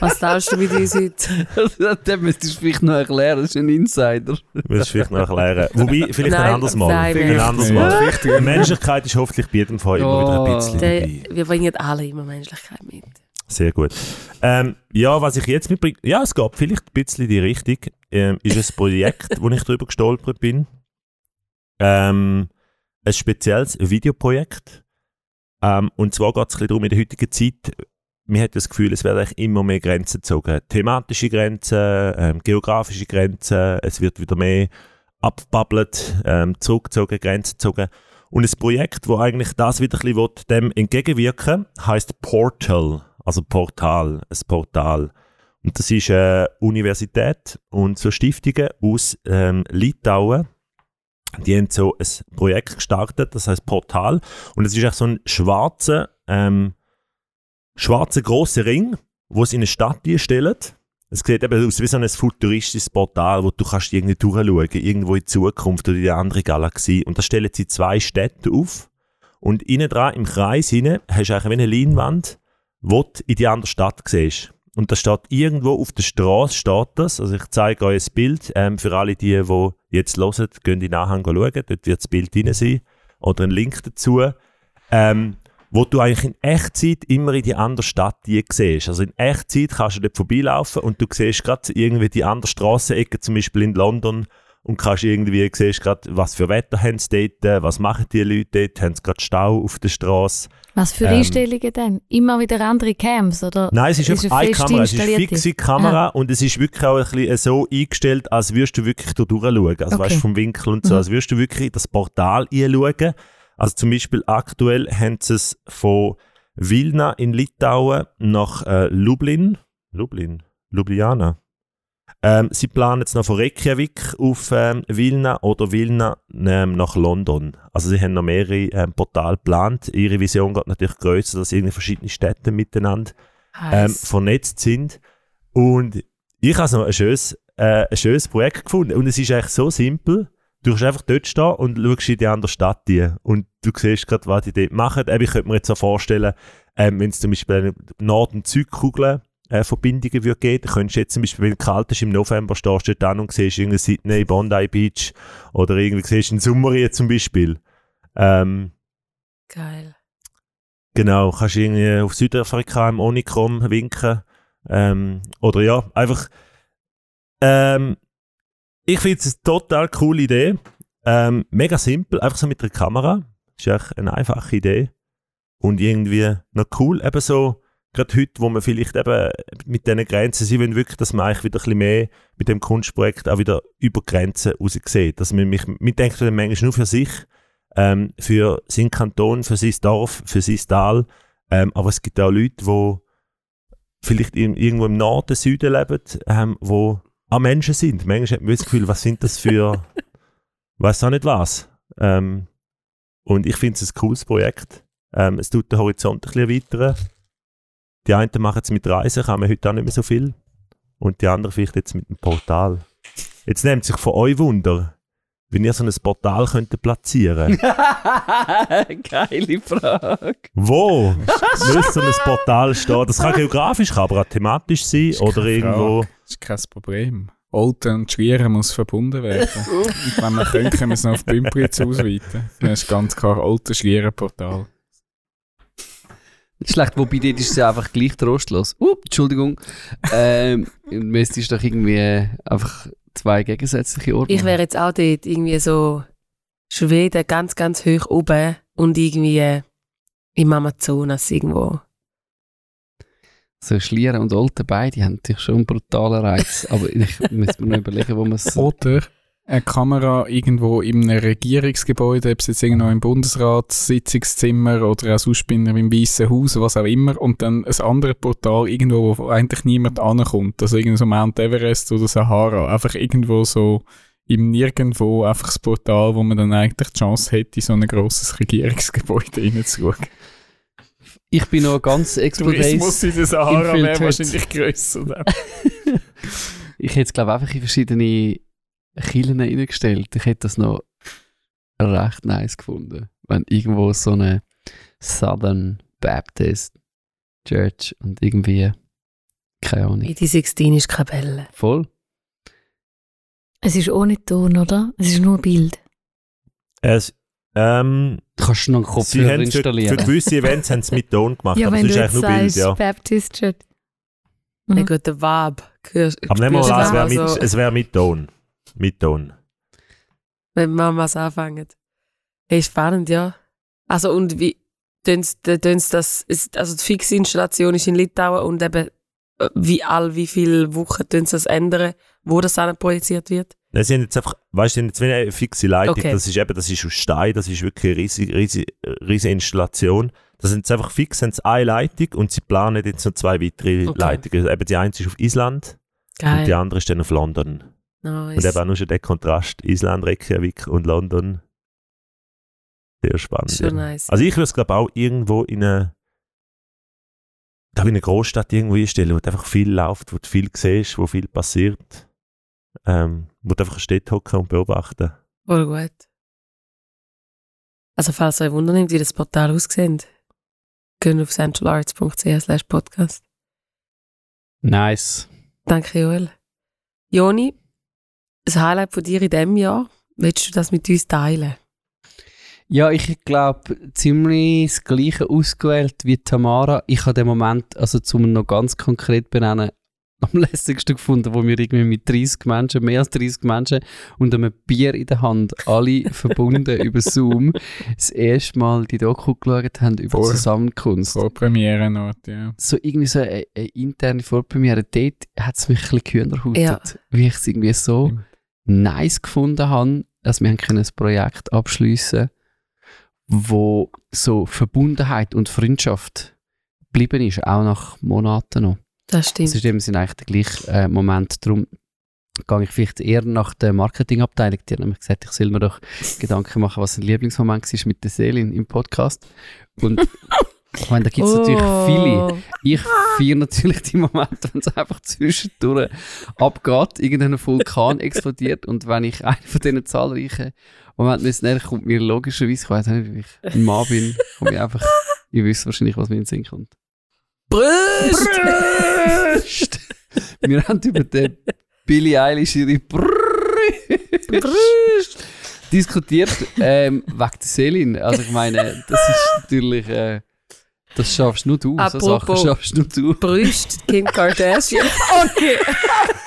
S1: was teilst du mit uns heute?
S3: das müsstest du vielleicht noch erklären, das ist ein Insider.
S6: Willst du vielleicht noch erklären? Wobei, vielleicht
S1: Nein,
S6: ein anderes Mal.
S1: nein,
S6: ein anderes
S4: Ja.
S6: Mal. Die Menschlichkeit ist hoffentlich bei jedem Fall immer wieder ein
S3: Ja.
S6: bisschen
S1: Der,
S6: dabei.
S1: wir bringen alle immer Menschlichkeit mit.
S6: Sehr gut. Ähm, ja, was ich jetzt mitbringe, ja, es geht vielleicht ein bisschen die Richtung, ähm, ist ein Projekt, wo ich darüber gestolpert bin. Ähm, ein spezielles Videoprojekt. Ähm, und zwar geht es ein bisschen darum, in der heutigen Zeit, man hat das Gefühl, es werden immer mehr Grenzen gezogen. Thematische Grenzen, ähm, geografische Grenzen, es wird wieder mehr abgebabbelt, ähm, zurückgezogen, Grenzen gezogen. Und ein Projekt, wo eigentlich das wieder ein bisschen will, dem entgegenwirken heißt Portal, also Portal, ein Portal. Und das ist eine Universität und so Stiftungen aus ähm, Litauen. Die haben so ein Projekt gestartet, das heißt Portal. Und es ist echt so ein schwarzer, ähm, schwarzer grosser Ring, wo sie in eine Stadt stellen. Es sieht eben aus wie so ein futuristisches Portal, wo du kannst irgendwie durchschauen, irgendwo in die Zukunft oder in eine andere Galaxie. Und da stellen sie zwei Städte auf. Und innen dran, im Kreis hinein, hast du eigentlich eine Leinwand, wo du in die andere Stadt siehst. Und da steht irgendwo auf der Straße steht das. Also ich zeige euch ein Bild. Ähm, für alle die, die jetzt hören, gehen in Nachhang schauen. Dort wird das Bild drin sein. Oder ein Link dazu. Ähm, wo du eigentlich in Echtzeit immer in die andere Stadt die siehst. Also in Echtzeit kannst du dort vorbeilaufen und du siehst gerade irgendwie die andere Strassenecke, zum Beispiel in London, und kannst irgendwie, siehst gerade, was für Wetter haben sie dort, was machen die Leute dort, haben sie gerade Stau auf der Straße.
S5: Was für
S6: Ähm,
S5: Einstellungen denn? Immer wieder andere Cams? Oder?
S6: Nein, es ist,
S5: Ist
S6: einfach
S5: eine
S6: Kamera, es ist eine fixe Kamera und es ist wirklich auch ein bisschen so eingestellt, als würdest du wirklich da durchschauen. Also
S5: Okay.
S6: weißt vom Winkel und so,
S5: Mhm.
S6: als würdest du wirklich in das Portal einschauen. Also zum Beispiel aktuell haben sie es von Vilna in Litauen nach äh, Lublin, Lublin, Ljubljana. Ähm, sie planen jetzt noch von Reykjavik auf ähm, Vilna oder Vilna ähm, nach London. Also sie haben noch mehrere ähm, Portale geplant. Ihre Vision geht natürlich größer, dass irgendwie verschiedene Städte miteinander ähm, vernetzt sind. Und ich habe so ein schönes, äh, ein schönes Projekt gefunden. Und es ist eigentlich so simpel. Du kannst einfach dort stehen und schaust in die andere Stadt rein. Und du siehst gerade, was die dort machen. Eben, ich könnte mir jetzt so vorstellen, ähm, wenn es zum Beispiel eine Nord- und Südkugel äh, Verbindungen würde geben, dann könntest du jetzt zum Beispiel, wenn es kalt ist, im November stehst du an und siehst irgendwie Sydney, Bondi Beach oder irgendwie siehst du in Summerien zum Beispiel. Ähm,
S1: Geil.
S6: Genau, kannst irgendwie auf Südafrika im Onicrom winken. Ähm, oder ja, einfach. Ähm, ich finde es eine total coole Idee. Ähm, mega simpel, einfach so mit der Kamera. Ist echt eine einfache Idee. Und irgendwie noch cool, eben so, gerade heute, wo man vielleicht eben mit diesen Grenzen, sie wollen wirklich, dass man eigentlich wieder ein bisschen mehr mit dem Kunstprojekt auch wieder über Grenzen raus sieht. Dass man mich, man denkt dann manchmal nur für sich, ähm, für seinen Kanton, für sein Dorf, für sein Tal. Ähm, aber es gibt auch Leute, die vielleicht irgendwo im Norden, Süden leben, ähm, wo auch Menschen sind. Manchmal hat man das Gefühl, was sind das für, weiß auch nicht was. Ähm, und ich finde es ein cooles Projekt. Ähm, es tut den Horizont ein bisschen erweitern. Die einen machen es mit Reisen, kann man heute auch nicht mehr so viel. Und die anderen vielleicht jetzt mit dem Portal. Jetzt nimmt sich von euch Wunder, wenn ihr so ein Portal könntet platzieren
S3: Geile Frage.
S6: Wo müsste so ein Portal stehen? Das kann geografisch, kann aber auch thematisch sein
S4: Ist
S6: oder
S4: keine
S6: irgendwo.
S4: Das ist kein Problem. Olten und Schlieren muss verbunden werden. und wenn wir können, können wir es noch auf Bümpritz ausweiten. Dann ist ganz klar Olten-Schlieren-Portal.
S3: Schlecht, wobei dort ist es ja einfach gleich trostlos. Uh, Entschuldigung. Ähm, müsstest doch irgendwie äh, einfach zwei gegensätzliche Orte
S1: Ich wäre jetzt auch dort irgendwie so Schweden ganz, ganz hoch oben und irgendwie im Amazonas irgendwo.
S3: So Schlieren und Olten beide haben natürlich schon einen brutalen Reiz. aber ich muss mir noch überlegen, wo man es...
S4: Oder eine Kamera irgendwo in einem Regierungsgebäude, ob es jetzt irgendwo im Bundesratssitzungszimmer oder auch sonst bei einem- im Weißen Haus, was auch immer, und dann ein anderes Portal irgendwo, wo eigentlich niemand ankommt. Also irgendwo so Mount Everest oder Sahara. Einfach irgendwo so im Nirgendwo einfach das Portal, wo man dann eigentlich die Chance hätte, in so ein grosses Regierungsgebäude reinzuschauen.
S3: Ich bin noch ganz Expo
S4: Tourismus in der Sahara wäre wahrscheinlich grösser. dann.
S3: Ich hätte es, glaube ich, einfach in verschiedene Kirchen reingestellt. Ich hätte das noch recht nice gefunden. Wenn irgendwo so eine Southern Baptist Church und irgendwie, keine Ahnung,
S1: In die Sixtinische Kapelle.
S3: voll.
S5: Es ist ohne Ton, oder? Es ist nur Bild.
S6: Es, ähm,
S3: Du kannst noch einen Kopfhörer
S6: für,
S3: installieren.
S6: für gewisse Events haben sie mit Ton gemacht,
S5: ja,
S6: aber
S5: wenn
S6: es
S5: du
S6: ist eigentlich nur Bild, ja.
S5: Baptist Church.
S1: Mhm.
S5: Mhm.
S1: Ein guter Vab. Hörst-
S6: Aber nehmen wir mal an, es wäre mit,
S1: so,
S6: wär mit Ton. Mit Ton.
S1: wenn Mamas anfangen. Hey, spannend, ja. Also, und wie tun's- da tun's das, ist, also die fixe Installation ist in Litauen und eben äh, wie all wie viele Wochen tun sie das ändern, wo das dann projiziert wird?
S6: Nein, sie haben jetzt einfach, weißt du, jetzt eine fixe Leitung.
S1: Okay.
S6: Das ist eben, das ist aus Stein, das ist wirklich eine riesige, riesige, riesige Installation. Das sind jetzt einfach fix haben sie eine Leitung und sie planen jetzt noch zwei weitere
S1: Okay.
S6: Leitungen. Eben die eine ist auf Island und die
S1: Geil.
S6: andere ist dann auf London.
S1: Nice.
S6: Und eben auch nur schon der Kontrast Island, Reykjavik und London. Sehr spannend.
S1: Schon
S6: ja.
S1: nice.
S6: Also ich würde es glaube auch irgendwo in eine, da in eine Großstadt irgendwo einstellen, wo einfach viel läuft, wo du viel siehst, wo viel passiert. Ähm, wo du einfach steht hocken und beobachten.
S1: Voll gut. Also, falls euch Wunder nimmt, wie das Portal aussieht, gehen auf centralarts.ch slash podcast.
S3: Nice.
S1: Danke, Joel. Joni, das Highlight von dir in diesem Jahr, willst du das mit uns teilen?
S3: Ja, ich glaube, ziemlich das Gleiche ausgewählt wie Tamara. Ich habe den Moment, also zum noch ganz konkret benennen, am lässigsten gefunden, wo wir irgendwie mit 30 Menschen, mehr als 30 Menschen und einem Bier in der Hand, alle verbunden über Zoom, das erste Mal die Doku geschaut haben über
S4: Voll.
S3: Zusammenkunft.
S4: Vorpremierenort, ja.
S3: So irgendwie so eine, eine interne Vorpremiere. Dort hat es mich ein bisschen gehühnerhutet,
S1: Ja.
S3: wie ich es irgendwie so
S4: Stimmt.
S3: Nice gefunden habe, dass wir ein Projekt abschließen wo so Verbundenheit und Freundschaft geblieben ist, auch nach Monaten noch.
S1: Das
S3: Das
S1: stimmt.
S3: ist eben sind eigentlich der gleiche äh, Moment. Darum gehe ich vielleicht eher nach der Marketingabteilung. Die haben nämlich gesagt, ich soll mir doch Gedanken machen, was ein Lieblingsmoment war mit der Selin im Podcast. Und ich meine, da gibt es natürlich viele.
S1: Oh.
S3: Ich feiere natürlich die Momente, wenn es einfach zwischendurch abgeht, irgendein Vulkan explodiert und wenn ich einer von diesen zahlreichen Momenten nicht näher kommt mir logischerweise, ich weiß nicht, wie ich ein Mann bin, komme ich einfach, ihr wisst wahrscheinlich, was mir in den Sinn kommt.
S1: Brüst!
S3: Brrrst. Wir haben über den Billie Eilish ihre Brrrst diskutiert, ähm, wegen der Selin. Also ich meine, das ist natürlich, äh, das schaffst nur du, so Sachen
S1: Apropos-
S3: schaffst nur du.
S1: Brüst, Kim Kardashian. Okay.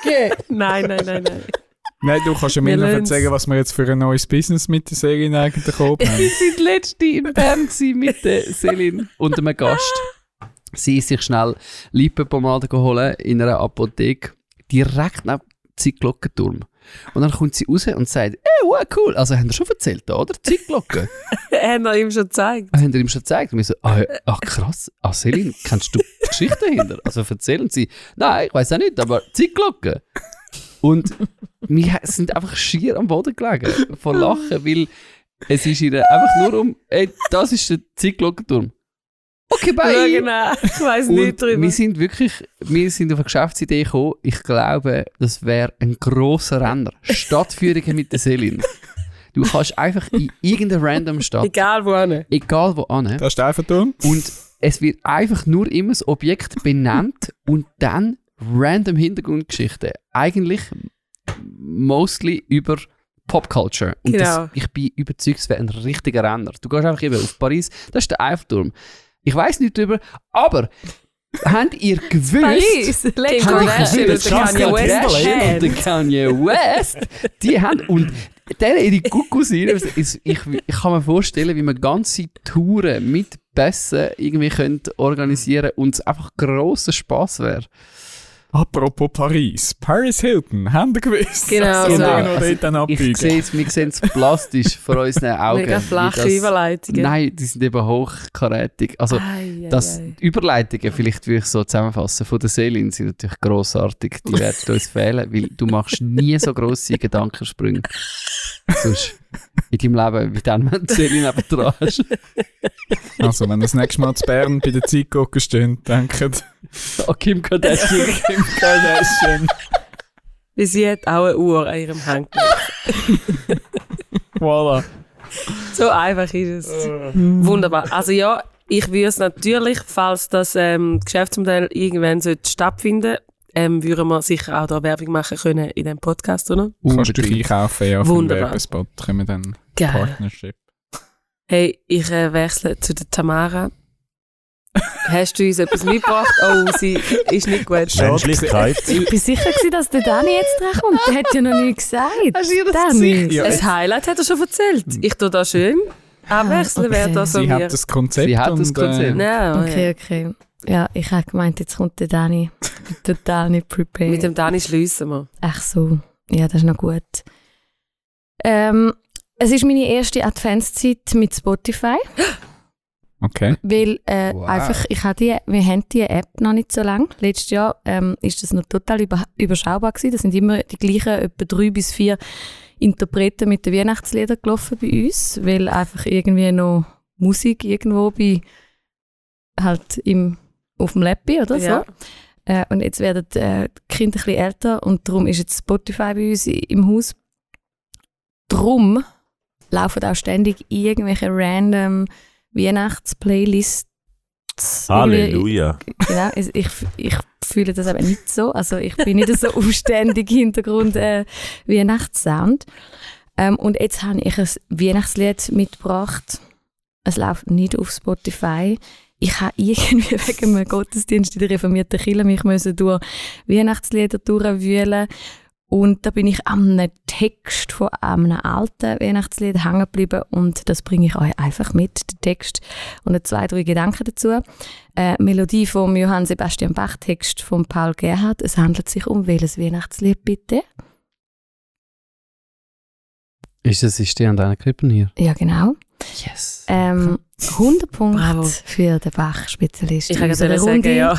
S1: Okay. Nein, nein, nein, nein.
S4: Nein, du kannst ja mir noch erzählen, was wir jetzt für ein neues Business mit der Serie eigentlich haben.
S3: Wir sind letzte in Bern mit der Selin und einem Gast. Sie ist sich schnell Lippenpomade geholt in einer Apotheke, direkt neben dem Zeitglockenturm. Und dann kommt sie raus und sagt, ey, wow, cool. Also, haben wir schon erzählt, da, oder? Zeitglocke.
S1: Haben wir ihm schon gezeigt.
S3: haben wir ihm schon gezeigt. Und wir so, ah, ach krass, ah, Selin, kennst du die Geschichte dahinter? Also erzählen sie, nein, ich weiß auch nicht, aber Zeitglocke. Und wir sind einfach schier am Boden gelegen vor Lachen, weil es ist ihnen einfach nur um, ey, das ist der Zeitglockenturm. Okay,
S1: Ja,
S3: bye.
S1: genau. Ich weiß
S3: Und
S1: nicht drüber.
S3: wir sind wirklich, wir sind auf eine Geschäftsidee gekommen. Ich glaube, das wäre ein grosser Renner. Stadtführungen mit der Selin. Du kannst einfach in irgendeine random Stadt,
S1: Egal wo hin.
S3: egal wo an,
S4: Das ist der Eiffelturm.
S3: und es wird einfach nur immer das Objekt benannt und dann random Hintergrundgeschichten. Eigentlich mostly über Popculture. Und
S1: Genau.
S3: das, ich bin überzeugt, es wäre ein richtiger Renner. Du gehst einfach eben auf Paris, das ist der Eiffelturm. Ich weiß nicht drüber, aber habt ihr gewusst,
S5: Woche.
S1: und der Kanye West.
S3: Und Kanye West, die haben, und denen ihre Kuckucksine, ist- ich, ich kann mir vorstellen, wie man ganze Touren mit Bässen irgendwie könnte organisieren und es einfach grosser Spass wäre.
S4: Apropos Paris. Paris Hilton, haben ihr gewusst?
S1: Genau
S4: Und
S1: so.
S4: irgendwo
S3: Also, Ich
S4: abbiegen.
S3: sehe es, wir sehen es plastisch vor unseren Augen.
S1: Mega flache
S3: das-
S1: Überleitungen.
S3: Nein, die sind eben hochkarätig. Also,
S1: Ei, ei,
S3: das,
S1: ei.
S3: die Überleitungen, vielleicht würde ich so zusammenfassen, von der Selin sind natürlich grossartig. Die werden uns fehlen, weil du machst nie so grosse Gedankensprünge. Sonst in deinem Leben, wie dann, wenn du Selin neben dran hast.
S4: Also, wenn ihr das nächste Mal zu Bern bei der Zeit gucken steht, denkt
S3: Oh, Kim Kardashian.
S4: Kim Kardashian.
S1: Weil sie hat auch eine Uhr an ihrem Handgelenk.
S4: Voilà.
S1: So einfach ist es. Wunderbar. Also ja, ich würde es natürlich, falls das ähm, Geschäftsmodell irgendwann sollte stattfinden ähm, würden wir sicher auch da Werbung machen können in dem Podcast, oder?
S4: Kannst du dich einkaufen, ja, vom
S1: Wunderbar.
S4: Werbespot. Können wir dann
S1: Geil.
S4: Partnership.
S1: Hey, ich äh, wechsle zu der Tamara. Hast du uns etwas mitgebracht? Oh, sie ist nicht gut.
S6: Menschlichkeit.
S5: Ich bin sicher, gewesen, dass der Dani jetzt dran kommt. Der hat ja noch nie gesagt.
S3: Hast du ihr das
S5: Dani.
S4: Ja,
S1: Ein Highlight hat er schon erzählt. Ich tue da schön abwechseln,
S5: okay.
S1: wer da so
S4: Sie
S1: mir...
S4: hat das Konzept.
S3: Sie hat das
S4: und,
S3: Konzept.
S4: Äh,
S1: Ja,
S5: Okay, okay. Ja, ich habe gemeint, jetzt kommt der Dani. Der Dani prepared.
S1: Mit dem Dani schliessen wir.
S5: Ach so, ja, das ist noch gut. Ähm, es ist meine erste Adventszeit mit Spotify,
S4: okay.
S5: weil äh,
S3: Wow.
S5: einfach, ich habe die, wir haben die App noch nicht so lange. Letztes Jahr ähm, ist das noch total über, überschaubar gewesen. Das sind immer die gleichen, etwa drei bis vier Interpreten mit den Weihnachtsliedern gelaufen bei uns, weil einfach irgendwie noch Musik irgendwo bei halt im, auf dem Lappi oder so.
S1: Ja.
S5: Äh, und jetzt werden äh, die Kinder ein bisschen älter und darum ist jetzt Spotify bei uns im Haus. Drum laufen auch ständig irgendwelche random Weihnachtsplaylists. Irgendwie-
S6: Halleluja.
S5: Genau, ich, ich, ich fühle das aber nicht so. Also ich bin nicht so aufständig Hintergrund äh, Weihnachtssound. Ähm, und jetzt habe ich ein Weihnachtslied mitgebracht. Es läuft nicht auf Spotify. Ich habe irgendwie wegen einem Gottesdienst in der reformierten Kirche mich müssen durch Weihnachtslieder durchwühlen und da bin ich am einem Text von einem alten Weihnachtslied hängen geblieben und das bringe ich euch einfach mit, den Text und zwei, drei Gedanken dazu. Äh, Melodie vom Johann Sebastian Bach, Text von Paul Gerhardt. Es handelt sich um welches Weihnachtslied bitte?
S3: Ist das ist die an deinen Krippen hier?
S5: Ja, genau.
S3: Yes.
S5: Ähm, 100 Punkte
S1: Bravo.
S5: für den Bach-Spezialist.
S1: Ich kann
S5: unserer
S1: gerade sagen, ja.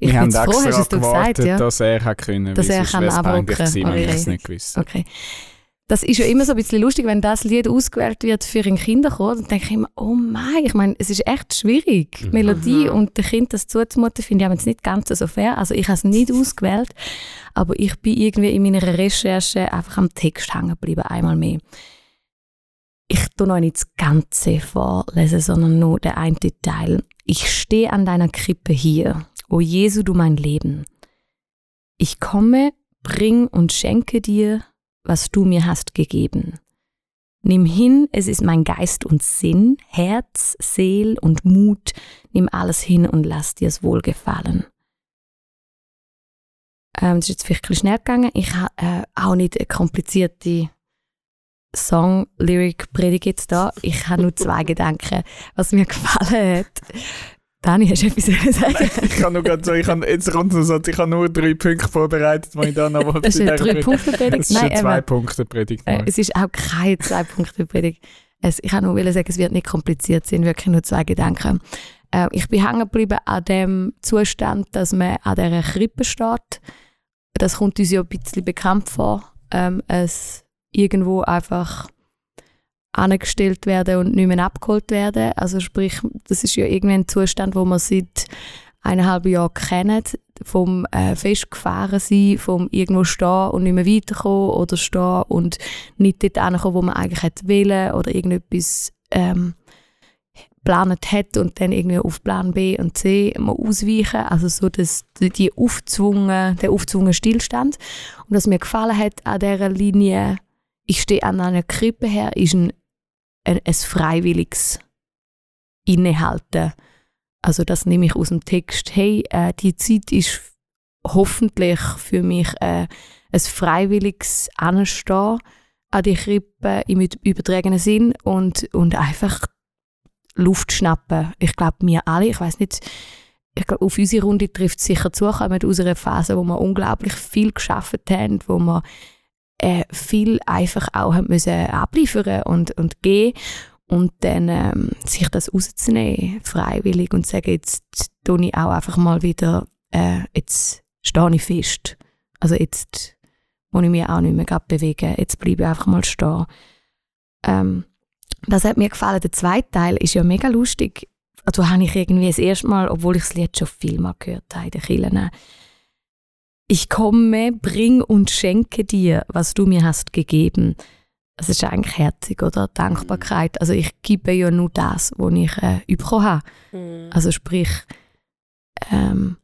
S5: Ich
S4: wir
S5: bin
S4: haben
S5: froh,
S4: extra
S5: hast du es
S4: gewartet,
S5: gesagt, ja?
S4: dass er hat können,
S5: Dass er kann abrucken.
S4: gewesen, wenn ich
S5: Okay.
S4: es nicht gewusst
S5: Okay. Das ist ja immer so ein bisschen lustig, wenn das Lied ausgewählt wird für einen Kinderchor, dann denke ich immer, oh mein, ich meine, es ist echt schwierig, die Melodie
S1: Mhm.
S5: und dem Kind das zuzumuten, finde ich aber jetzt nicht ganz so fair. Also ich habe es nicht ausgewählt, aber ich bin irgendwie in meiner Recherche einfach am Text hängen geblieben, einmal mehr. Ich tue noch nicht das Ganze vorlesen, sondern nur der eine Teil. Ich stehe an deiner Krippe hier, o Jesu, du mein Leben. Ich komme, bring und schenke dir, was du mir hast gegeben. Nimm hin, es ist mein Geist und Sinn, Herz, Seel und Mut, nimm alles hin und lass dir es wohlgefallen. Ähm, das ist jetzt vielleicht ein bisschen schnell gegangen. Ich habe äh, auch nicht eine komplizierte Song-Lyric-Predigt jetzt da. Ich habe nur zwei Gedanken, was mir gefallen hat. Dani, hast du etwas zu sagen?
S4: Ich kann nur gerade so, ich habe jetzt kommt noch so, ich habe nur drei Punkte vorbereitet, die ich dann noch
S5: Das ist eine Drei-Punkte-Predigt.
S4: Es ist eine
S5: eben.
S4: Zwei-Punkte-Predigt.
S5: Äh, es ist auch keine zwei Punkte Predigt. Es, ich kann nur sagen, es wird nicht kompliziert sein, wirklich nur zwei Gedanken. Äh, ich bin hängen geblieben an dem Zustand, dass man an dieser Krippe steht. Das kommt uns ja ein bisschen bekannt vor. Ähm, es irgendwo einfach angestellt werden und nicht mehr abgeholt werden. Also sprich, das ist ja irgendwie ein Zustand, wo man seit eineinhalb Jahren kennt, vom äh, festgefahren sein, vom irgendwo stehen und nicht mehr weiterkommen oder stehen und nicht dort ankommen, wo man eigentlich hätte wollen oder irgendetwas ähm, geplant hat und dann irgendwie auf Plan B und C mal ausweichen. Also so das, die aufzwungen, der aufzwungene Stillstand. Und was mir gefallen hat an dieser Linie, ich stehe an einer Krippe her, ist ein, ein, ein freiwilliges Innehalten. Also das nehme ich aus dem Text. Hey, äh, die Zeit ist hoffentlich für mich äh, ein freiwilliges Anstehen an die Krippe im übertragenen Sinn und, und einfach Luft schnappen. Ich glaube, wir alle, ich weiß nicht, ich glaube, auf unsere Runde trifft es sicher zu, kommen aus einer Phase, wo wir unglaublich viel geschafft haben, wo wir äh, viel einfach auch müssen abliefern und, und gehen und dann ähm, sich das rauszunehmen, freiwillig und sagen, jetzt tue ich auch einfach mal wieder, äh, jetzt stehe ich fest. Also jetzt muss ich mich auch nicht mehr bewegen, jetzt bleibe ich einfach mal stehen. Ähm, das hat mir gefallen. Der zweite Teil ist ja mega lustig. Also habe ich irgendwie das erste Mal, obwohl ich das Lied schon viel mal gehört habe in den Kirchen, ich komme, bring und schenke dir, was du mir hast gegeben. Das ist eigentlich herzig, oder? Dankbarkeit. Also ich gebe ja nur das, was ich äh, bekommen habe.
S1: Mhm.
S5: Also sprich, ähm,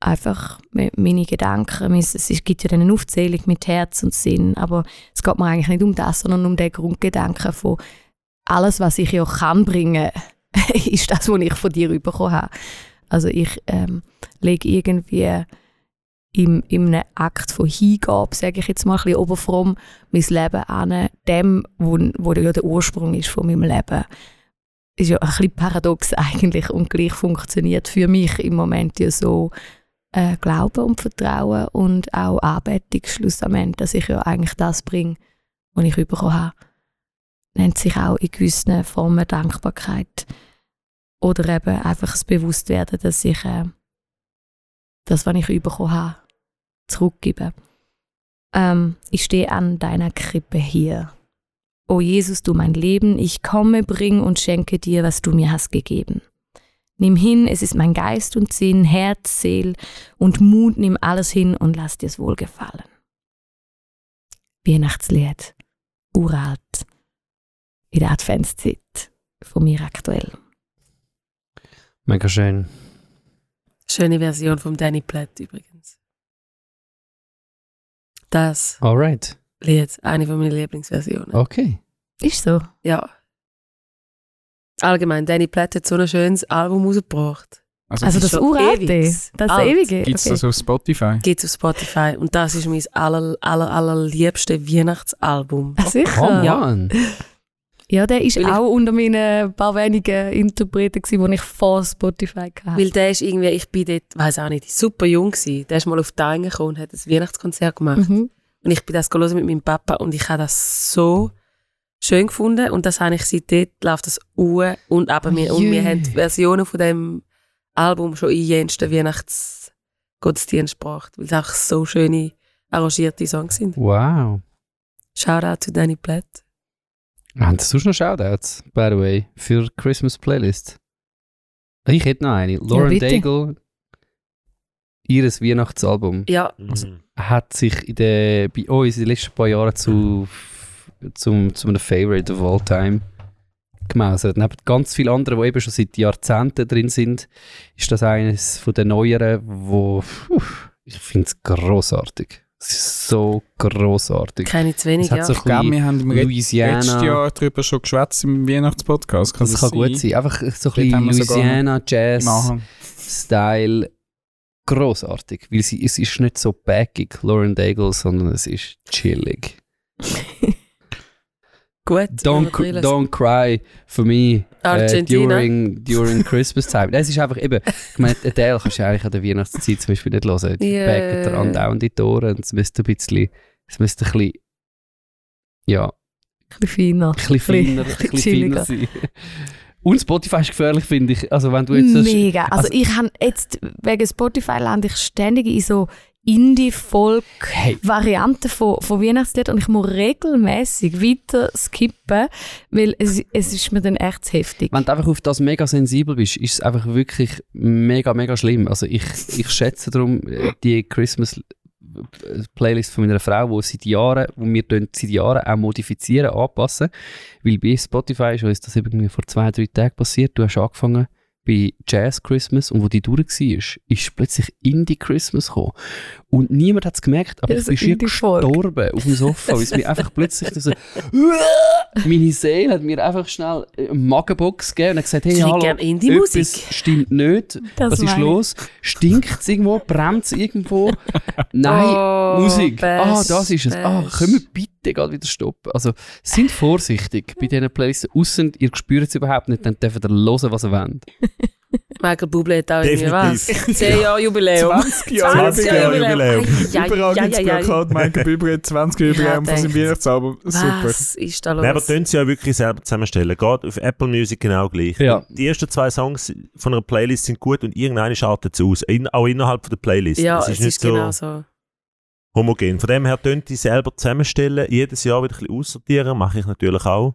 S5: einfach me- meine Gedanken. Es es gibt ja dann eine Aufzählung mit Herz und Sinn, aber es geht mir eigentlich nicht um das, sondern um den Grundgedanken von alles, was ich ja kann bringen, ist das, was ich von dir bekommen habe. Also ich ähm, lege irgendwie im, in einem Akt von Hingabe, sage ich jetzt mal ein bisschen oberfromm, mein Leben an dem, wo, wo ja der Ursprung ist von meinem Leben. Ist ja ein bisschen paradox eigentlich und gleich funktioniert für mich im Moment ja so äh, Glauben und Vertrauen und auch Anbetung schlussendlich, dass ich ja eigentlich das bringe, was ich bekommen habe. Nennt sich auch in gewissen Formen Dankbarkeit. Oder eben einfach das Bewusstwerden, dass ich äh, das, was ich bekommen habe, zurückgebe. Ähm, ich stehe an deiner Krippe hier. O Jesus, du mein Leben, ich komme, bring und schenke dir, was du mir hast gegeben. Nimm hin, es ist mein Geist und Sinn, Herz, Seel und Mut, nimm alles hin und lass dir's wohlgefallen. Weihnachtslied, uralt, in der Adventszeit, von mir aktuell.
S3: Mega schön.
S1: Schöne Version vom Danny Platt übrigens. Das
S3: Alright.
S1: Lied, eine von meinen Lieblingsversionen.
S3: Okay.
S5: Ist so.
S1: Ja. Allgemein, Danny Platt hat so ein schönes Album rausgebracht.
S4: Also,
S5: Also das
S1: schon
S5: uralte,
S1: ewig.
S5: das
S1: Alt.
S5: ewige.
S4: gibt es
S5: okay.
S4: das auf Spotify?
S1: Geht auf Spotify und das ist mein aller, aller, allerliebste Weihnachtsalbum.
S5: Ah, sicher.
S3: Come
S1: Ja.
S3: on.
S5: Ja, der ist
S1: Weil ich-
S5: auch unter meinen paar wenigen Interpreten, gewesen, die ich vor Spotify hatte.
S1: Weil der ist irgendwie, ich bin dort, weiß auch nicht, super jung gewesen. Der ist mal auf die Einge gekommen und hat ein Weihnachtskonzert gemacht.
S5: Mhm.
S1: Und ich bin das mit meinem Papa und ich habe das so schön gefunden und das habe ich seit dort läuft das Uhr und eben wir, und wir haben die Versionen von dem Album schon in jensten Weihnachtsgottesdienst gebracht, weil es auch so schöne arrangierte Songs sind.
S3: Wow.
S1: Shoutout zu Danny Platt.
S3: Haben Sie sonst noch Shoutouts, by the way, für Christmas Playlist? Ich hätte noch eine. Lauren
S5: bitte.
S3: Daigle, ihres Weihnachtsalbum,
S1: Ja,
S6: Mhm.
S3: hat sich in der, bei uns in den letzten paar Jahren zu, zum, zu einem Favorite of all time gemausert. Neben ganz vielen anderen, die eben schon seit Jahrzehnten drin sind, ist das eines von den neueren, wo puh, ich finde es grossartig. Es ist so grossartig.
S1: keine zu wenig, ja.
S3: so
S4: Ich glaube, wir haben im Red- letztes
S3: Louisiana.
S4: Jahr darüber schon geschwätzt im Weihnachtspodcast. Kann
S3: Das
S4: das
S3: kann gut sein. Einfach so ein bisschen
S4: haben wir sogar
S3: Louisiana
S4: Im
S3: Jazz
S4: Anhang.
S3: Style großartig, weil sie es ist nicht so backig Lauren Daigle, sondern es ist chillig.
S1: Gut.
S3: Don't, don't cry for me äh, during, during Christmas time. Es ist einfach eben, ich meine, Adele kannst du eigentlich an der Weihnachtszeit zum Beispiel nicht hören. Die
S1: Yeah.
S3: backen dir andauernd die Ohren und es müsste ein bisschen, es müsste ein bisschen, ja,
S5: Ein bisschen feiner.
S3: ein bisschen feiner, ein bisschen feiner sein. Und Spotify ist gefährlich, finde ich. Also wenn du jetzt
S5: Mega. Also,
S3: also-
S5: ich habe jetzt, wegen Spotify lande ich ständig in so Indie-Folk-Varianten
S3: Hey,
S5: von, von Weihnachtsliedern und ich muss regelmäßig weiter skippen, weil es, es ist mir dann echt heftig.
S3: Wenn du einfach auf das mega sensibel bist, ist es einfach wirklich mega, mega schlimm. Also ich, ich schätze darum äh, die Christmas äh, Playlist von meiner Frau, wo seit Jahren, wo wir seit Jahren auch modifizieren, anpassen. Weil bei Spotify ist uns das irgendwie vor zwei, drei Tagen passiert. Du hast angefangen bei Jazz Christmas und wo die durch war, ist plötzlich Indie Christmas gekommen. Und niemand hat es gemerkt, aber
S5: Ja,
S3: ich bin schier gestorben auf dem Sofa, weil es mir einfach plötzlich so, meine Seele hat mir einfach schnell eine Magenbox gegeben und hat gesagt, hey, hallo, etwas stimmt nicht,
S5: Das
S3: was ist los? Stinkt es irgendwo? Brennt es irgendwo? Nein,
S1: Oh,
S3: Musik. Ah,
S1: best,
S3: das ist es. Ah, können wir bitte gerade wieder stoppen? Also, sind vorsichtig bei diesen Playlists. Aussen, ihr spürt es überhaupt nicht, dann dürft ihr hören, was ihr wollt.
S1: Michael Bublé hat auch irgendwie was.
S6: Definitiv.
S1: 10 Jahre Jubiläum.
S4: 20 Jahre
S1: 20
S6: Jahre
S1: Jahre
S6: Jubiläum.
S1: Jubiläum.
S4: Überall gibt es
S1: ei, ei.
S4: Plakat, Michael Bublé hat 20 Jubiläum
S1: Ja,
S4: von seinem. Weihnachtsalbum. Super.
S1: Was ist da los?
S6: Nein, aber tun sie ja wirklich selber zusammenstellen. Geht auf Apple Music genau gleich.
S3: Ja.
S6: Die ersten zwei Songs von einer Playlist sind gut und irgendeine schaltet es aus. In, auch innerhalb von der Playlist.
S1: ja,
S6: es
S1: es
S6: ist nicht
S1: ist
S6: so
S1: genau so.
S6: Homogen. Von dem her tun die selber zusammenstellen, jedes Jahr wieder ein bisschen aussortieren, mache ich natürlich auch.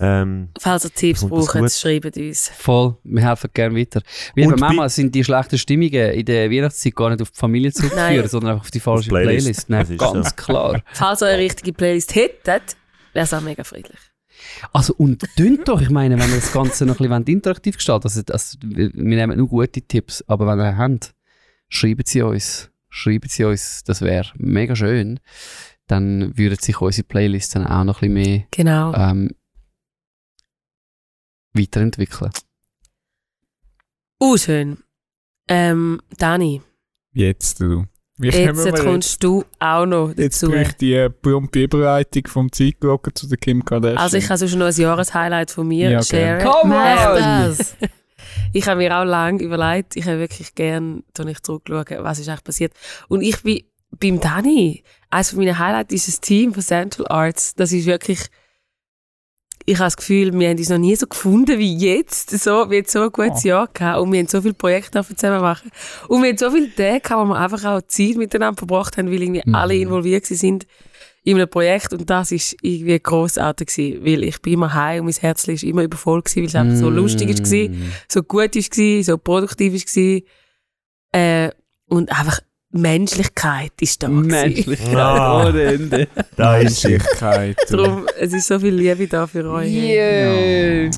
S6: Ähm,
S1: Falls ihr Tipps braucht, schreibt uns.
S3: Voll, wir helfen gerne weiter. Wie
S6: bei-
S3: manchmal sind die schlechten Stimmungen in der Weihnachtszeit gar nicht auf die Familie zurückzuführen, sondern einfach auf die falsche
S6: Playlist.
S3: Playlist. Nein,
S6: Das ist
S3: ganz
S6: so.
S3: klar.
S1: Falls ihr eine richtige Playlist hättet, wäre es auch mega friedlich.
S3: Also und tönt doch, ich meine, wenn wir das Ganze noch ein bisschen interaktiv gestalten also, also, wir wir nehmen nur gute Tipps, aber wenn ihr habt, schreiben sie uns. Schreiben sie uns, das wäre mega schön. Dann würde sich unsere Playlist dann auch noch ein bisschen mehr
S1: Genau.
S3: ähm, weiterentwickeln.
S1: Uh, schön. Ähm, Dani,
S4: Jetzt du. Wie
S1: jetzt
S4: wir
S1: kommst du auch noch
S4: Jetzt
S1: dazu.
S4: bräuchte ich die berühmte Überleitung vom Zeitglocken zu der Kim Kardashian.
S1: Also ich kann sonst noch ein Jahreshighlight von mir
S4: Ja, gerne.
S3: Come
S5: Mach
S3: on!
S1: Ich habe mir auch lange überlegt, ich habe wirklich gern, da ich zurückschauen, was ist eigentlich passiert. Und ich bin beim Dani, eines von meinen Highlights ist das Team von Central Arts. Das ist wirklich, ich habe das Gefühl, wir haben uns noch nie so gefunden wie jetzt. So, wir haben so ein gutes
S4: Oh.
S1: Jahr gehabt und wir haben so viele Projekte zusammen machen. Und wir haben so viele Tage gehabt, wo wir einfach auch Zeit miteinander verbracht haben, weil irgendwie
S3: Mhm.
S1: alle involviert sind in einem Projekt und das ist irgendwie grossartig gewesen, weil ich bin immer heim und mein Herz ist immer übervoll gewesen, weil es einfach so lustig ist gewesen
S3: Mm.
S1: so gut war, so produktiv war. Äh, und einfach Menschlichkeit ist da. gewesen.
S3: Menschlichkeit
S6: Ah.
S3: ohne Ende.
S6: da ist.
S4: Menschlichkeit.
S1: Darum, es ist so viel Liebe da für euch.
S3: Yeah.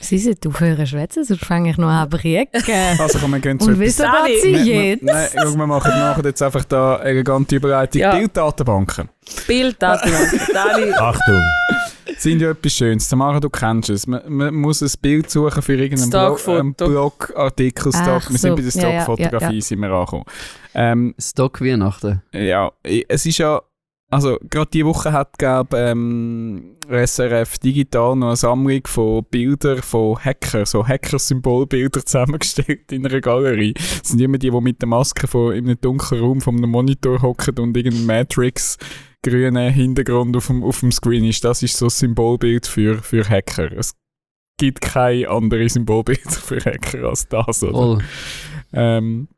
S5: Sie sollten aufhören zu schwätzen, sonst fange ich noch an zu.
S4: Also komm, wir gehen zu
S5: Und wieso
S1: Sally.
S5: geht sie jetzt?
S4: Nein, schau, wir machen, machen jetzt einfach da eine elegante Überleitung.
S1: Ja.
S4: Bilddatenbanken
S1: Bilddatenbank. Dani,
S6: Achtung.
S4: sind ja etwas Schönes. Tamara, du kennst es. Man, man muss ein Bild suchen für irgendeinen Blog, Blogartikel. Stock.
S5: Ach
S4: Wir sind
S5: so,
S4: bei der
S5: ja, ja,
S4: Stockfotografie
S5: ja, ja.
S4: sind wir angekommen. Ähm,
S3: Stock Weihnachten.
S4: Ja, es ist ja, also gerade diese Woche hat glaub, ähm, SRF Digital noch eine Sammlung von Bildern von Hacker, so Hacker-Symbolbilder zusammengestellt in einer Galerie. Das sind immer die, die mit der Maske von, in einem dunklen Raum von einem Monitor hocken und irgendein Matrix grünen Hintergrund auf dem, auf dem Screen ist. Das ist so ein Symbolbild für, für Hacker. Es gibt keine andere Symbolbilder für Hacker als das, oder?
S3: Voll.
S4: Ähm,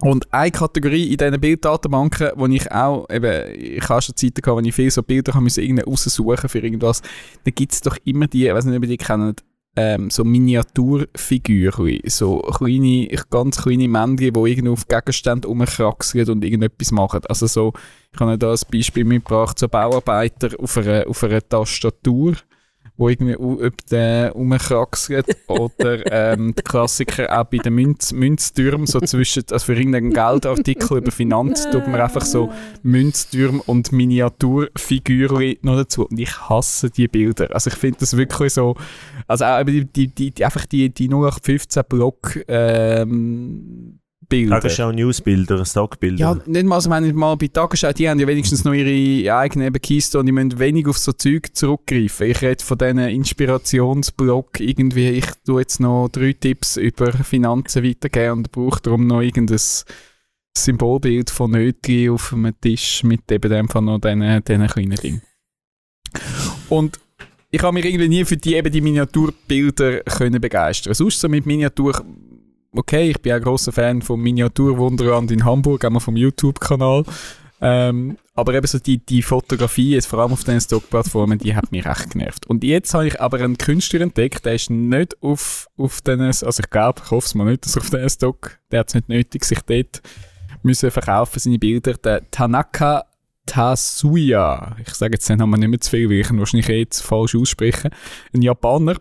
S4: und eine Kategorie in diesen Bilddatenbanken, wo ich auch, eben, ich habe schon Zeiten gehabt, wo ich viel so Bilder habe müssen raussuchen für irgendwas, da gibt es doch immer die, ich weiß nicht, ob ihr die kennt, ähm, so Miniaturfiguren, so kleine, ganz kleine Männchen, die irgendwie auf Gegenständen rumkraxeln und irgendetwas machen. Also so, ich habe da ein Beispiel mitgebracht, so Bauarbeiter auf einer, auf einer Tastatur, wo irgendwie ob der rumkraxelt oder ähm, der Klassiker auch bei den Münz, Münztürmen so zwischen, also für irgendeinen Geldartikel über Finanz tut man einfach so Münztürme und Miniaturfiguren noch dazu und ich hasse die Bilder. Also ich finde das wirklich so, also auch die, die, die einfach die, die 0815 Block ähm, Bilder.
S6: Tagesschau Newsbilder, Stockbilder.
S4: Ja, nicht mal, also wenn ich mal bei Tagesschau, die haben ja wenigstens noch ihre eigenen eben Keystone, die müssen wenig auf so Zeug zurückgreifen. Ich rede von diesen Inspirationsblog, irgendwie, ich tue jetzt noch drei Tipps über Finanzen weitergeben und brauche darum noch irgendein Symbolbild von Nötli auf einem Tisch mit eben dem von noch diesen, diesen kleinen Dingen. Und ich habe mich irgendwie nie für die, eben die Miniaturbilder können begeistern. Sonst so mit Miniatur, okay, ich bin auch grosser Fan vom Miniaturwunderland in Hamburg, einmal vom YouTube-Kanal. Ähm, aber eben so die, die Fotografie, jetzt vor allem auf den Stockplattformen, die hat mich echt genervt. Und jetzt habe ich aber einen Künstler entdeckt, der ist nicht auf, auf den, also ich glaube, ich hoffe es mal nicht, dass auf den Stock, der hat es nicht nötig, sich dort müssen verkaufen, seine Bilder, der Tanaka Tasuya. Ich sage jetzt den Namen nicht mehr zu viel, weil ich ihn wahrscheinlich eh jetzt falsch ausspreche. Ein Japaner.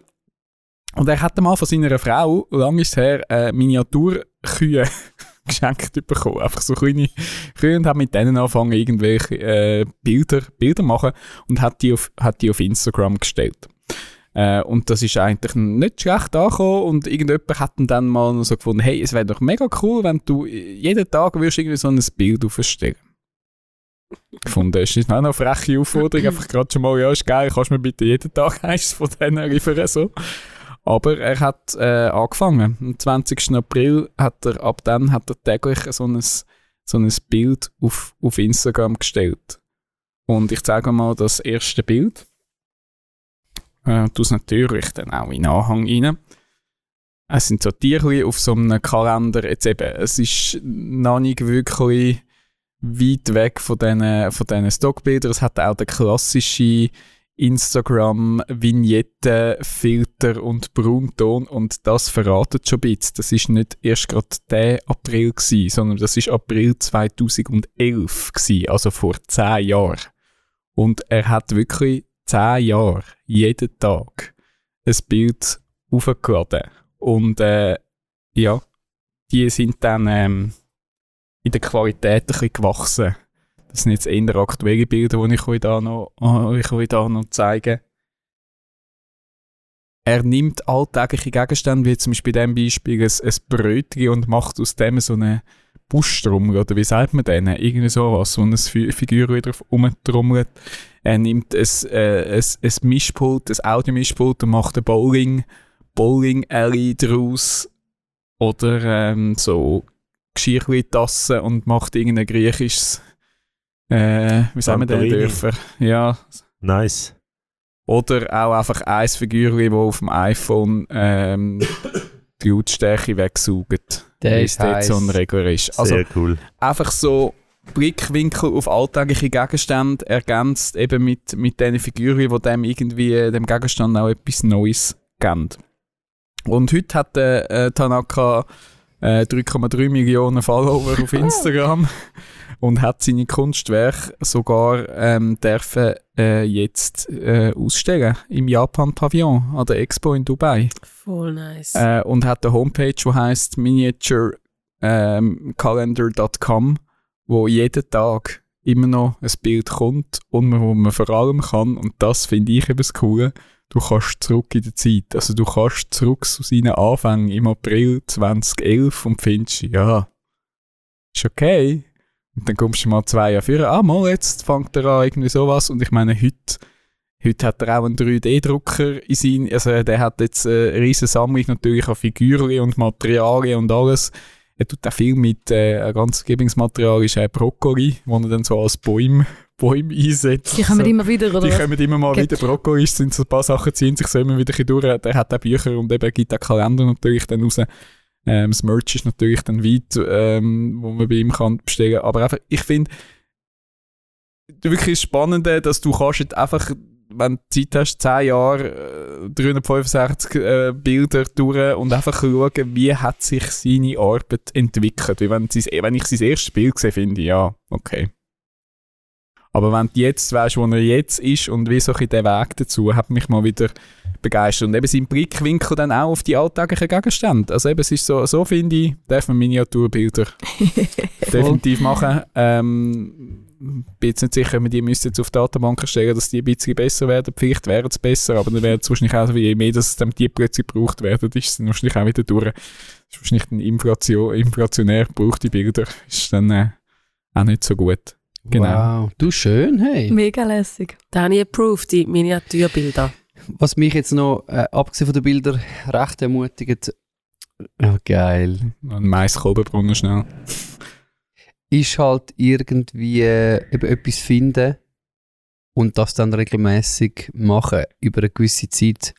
S4: Und er hat mal von seiner Frau, lang ist es her, äh, Miniaturkühe geschenkt bekommen. Einfach so kleine Kühe und hat mit denen angefangen, irgendwelche äh, Bilder, Bilder machen und hat die auf, hat die auf Instagram gestellt. Äh, und das ist eigentlich nicht schlecht angekommen und irgendjemand hat dann mal so gefunden, hey, es wäre doch mega cool, wenn du jeden Tag würdest irgendwie so ein Bild aufstellen. Gefunden. Das ist auch noch eine freche Aufforderung. Einfach gerade schon mal, ja, ist geil, kannst du mir bitte jeden Tag eins von denen liefern, so. Aber er hat äh, angefangen. Am 20. April hat er, ab dann hat er täglich so ein, so ein Bild auf, auf Instagram gestellt. Und ich zeige mal das erste Bild. Äh, das natürlich dann auch in den Anhang rein. Es sind so Tierchen auf so einem Kalender. Jetzt eben, es ist noch nicht wirklich weit weg von diesen, von Stockbildern. Es hat auch den klassischen Instagram-Vignetten, Filter und Braunton und das verratet schon ein bisschen. Das ist nicht erst gerade der April gewesen, sondern das ist April 2011 gewesen, also vor zehn Jahren. Und er hat wirklich zehn Jahre, jeden Tag, ein Bild aufgeladen. Und äh, ja, die sind dann ähm, in der Qualität ein bisschen gewachsen. Das sind jetzt eher aktuelle Bilder, die ich euch da noch, äh, ich euch da noch zeige. Er nimmt alltägliche Gegenstände, wie zum Beispiel in diesem Beispiel ein, ein Brötchen und macht aus dem so eine Buschtrommel, oder wie sagt man denen? Irgendwie sowas, wo eine Fi- Figur wieder rumtrommelt. Er nimmt ein, äh, ein, ein Mischpult, ein Audiomischpult und macht eine Bowling, Bowling Alley draus. Oder ähm, so Geschirrtassen und macht irgendein griechisches, äh, wie sagen wir denn,
S6: Santorini.
S4: Dörfer? Ja.
S6: Nice.
S4: Oder auch einfach ein Figur, das auf dem iPhone ähm, die Lautstärke wegsaugt.
S3: Der
S4: weil
S3: ist
S4: es dort so ein. Regler ist. Also
S6: Sehr cool.
S4: einfach so Blickwinkel auf alltägliche Gegenstände ergänzt eben mit, mit diesen Figuren, die dem irgendwie dem Gegenstand auch etwas Neues geben. Und heute hat der äh, Tanaka äh, 3,3 Millionen Follower auf Instagram und hat seine Kunstwerke sogar ähm, dürfen äh, jetzt äh, ausstellen im Japan-Pavillon an der Expo in Dubai.
S1: Voll nice.
S4: Äh, und hat eine Homepage, die heißt miniaturecalendar.com, wo jeden Tag immer noch ein Bild kommt und man, wo man vor allem kann, und das finde ich eben das Coole, du kannst zurück in die Zeit. Also du kannst zurück zu seinen Anfängen im April 2011 und findest, ja, ist okay. Und dann kommst du mal zwei Jahre früher, ah mal, jetzt fängt er an, irgendwie sowas. Und ich meine, heute Heute hat er auch einen 3D-Drucker in sein, also der hat jetzt eine riesige Sammlung natürlich an Figuren und Materialien und alles. Er tut auch viel mit, äh, ein ganz Lieblingsmaterial ist äh, Brokkoli, wo er dann so als Bäume, Bäume einsetzt.
S5: Die kommen
S4: so.
S5: immer wieder, oder
S4: Die
S5: was?
S4: kommen immer mal
S5: Geht.
S4: wieder. Brokkoli sind so ein paar Sachen, ziehen sich so immer wieder durch. Der hat auch Bücher und eben gibt auch Kalender natürlich dann raus. Ähm, das Merch ist natürlich dann weit, ähm, wo man bei ihm kann bestellen. Aber einfach, ich finde, wirklich das Spannende, dass du kannst jetzt einfach, wenn du Zeit hast, 10 Jahre, äh, 365 äh, Bilder durch und einfach schauen, wie hat sich seine Arbeit entwickelt. Weil wenn, wenn ich sein erstes Bild sehe, finde ja, okay. Aber wenn du jetzt weißt, wo er jetzt ist und wie so ein der Weg dazu, hat mich mal wieder begeistert. Und eben sein Blickwinkel dann auch auf die alltäglichen Gegenstände. Also eben, es ist so, so finde ich, darf man Miniaturbilder definitiv machen. Ähm, bin jetzt nicht sicher, wir die müssen jetzt auf Datenbank stellen, dass die ein bisschen besser werden. Vielleicht wären es besser, aber dann wäre es wahrscheinlich auch so, je mehr dass es dann die plötzlich gebraucht werden, ist es dann wahrscheinlich auch wieder durch. Das ist wahrscheinlich ein Inflation, inflationär gebrauchte Bilder. Ist dann äh, auch nicht so gut. Genau.
S3: Wow, du schön, hey.
S5: Mega lässig.
S1: Da habe ich approved, die Miniaturbilder.
S3: Was mich jetzt noch, äh, abgesehen von den Bildern, recht ermutigt, oh, geil,
S4: Ein Maiskolbenbrunnen schnell.
S3: ist halt irgendwie äh, eben etwas finden und das dann regelmäßig machen über eine gewisse Zeit.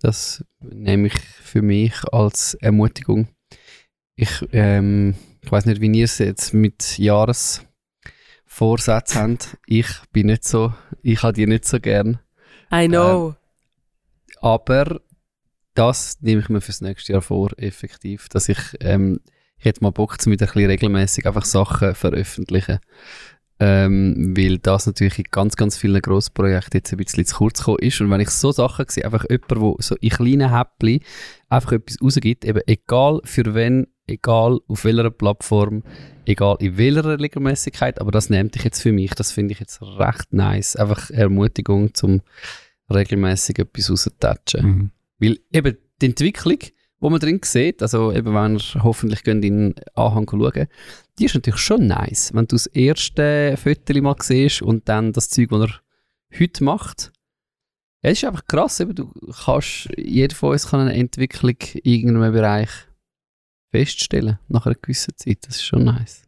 S3: Das nehme ich für mich als Ermutigung. Ich, ähm, ich weiß nicht, wie ihr es jetzt mit Jahresvorsätzen habt. Ich bin nicht so, ich habe die nicht so gern.
S1: I know.
S3: Aber das nehme ich mir fürs nächste Jahr vor, effektiv, dass ich, ähm, ich hätte mal Bock, zum wieder ein bisschen regelmäßig einfach Sachen veröffentlichen. Ähm, weil das natürlich in ganz, ganz vielen Grossprojekten jetzt ein bisschen zu kurz gekommen ist. Und wenn ich so Sachen sehe, einfach jemand, der so in kleinen Häppchen einfach etwas rausgibt, eben egal für wen, egal auf welcher Plattform, egal in welcher Regelmäßigkeit, aber das nehmt ich jetzt für mich, das finde ich jetzt recht nice. Einfach Ermutigung zum regelmäßig etwas rauszutatschen.
S4: Mhm.
S3: Weil eben die Entwicklung, die man drin sieht, also eben wenn ihr hoffentlich könnt in den Anhang schauen, die ist natürlich schon nice. Wenn du das erste Foto mal siehst und dann das Zeug, das er heute macht, Ja, es ist einfach krass, eben, du kannst, jeder von uns kann eine Entwicklung in irgendeinem Bereich feststellen, nach einer gewissen Zeit. Das ist schon nice.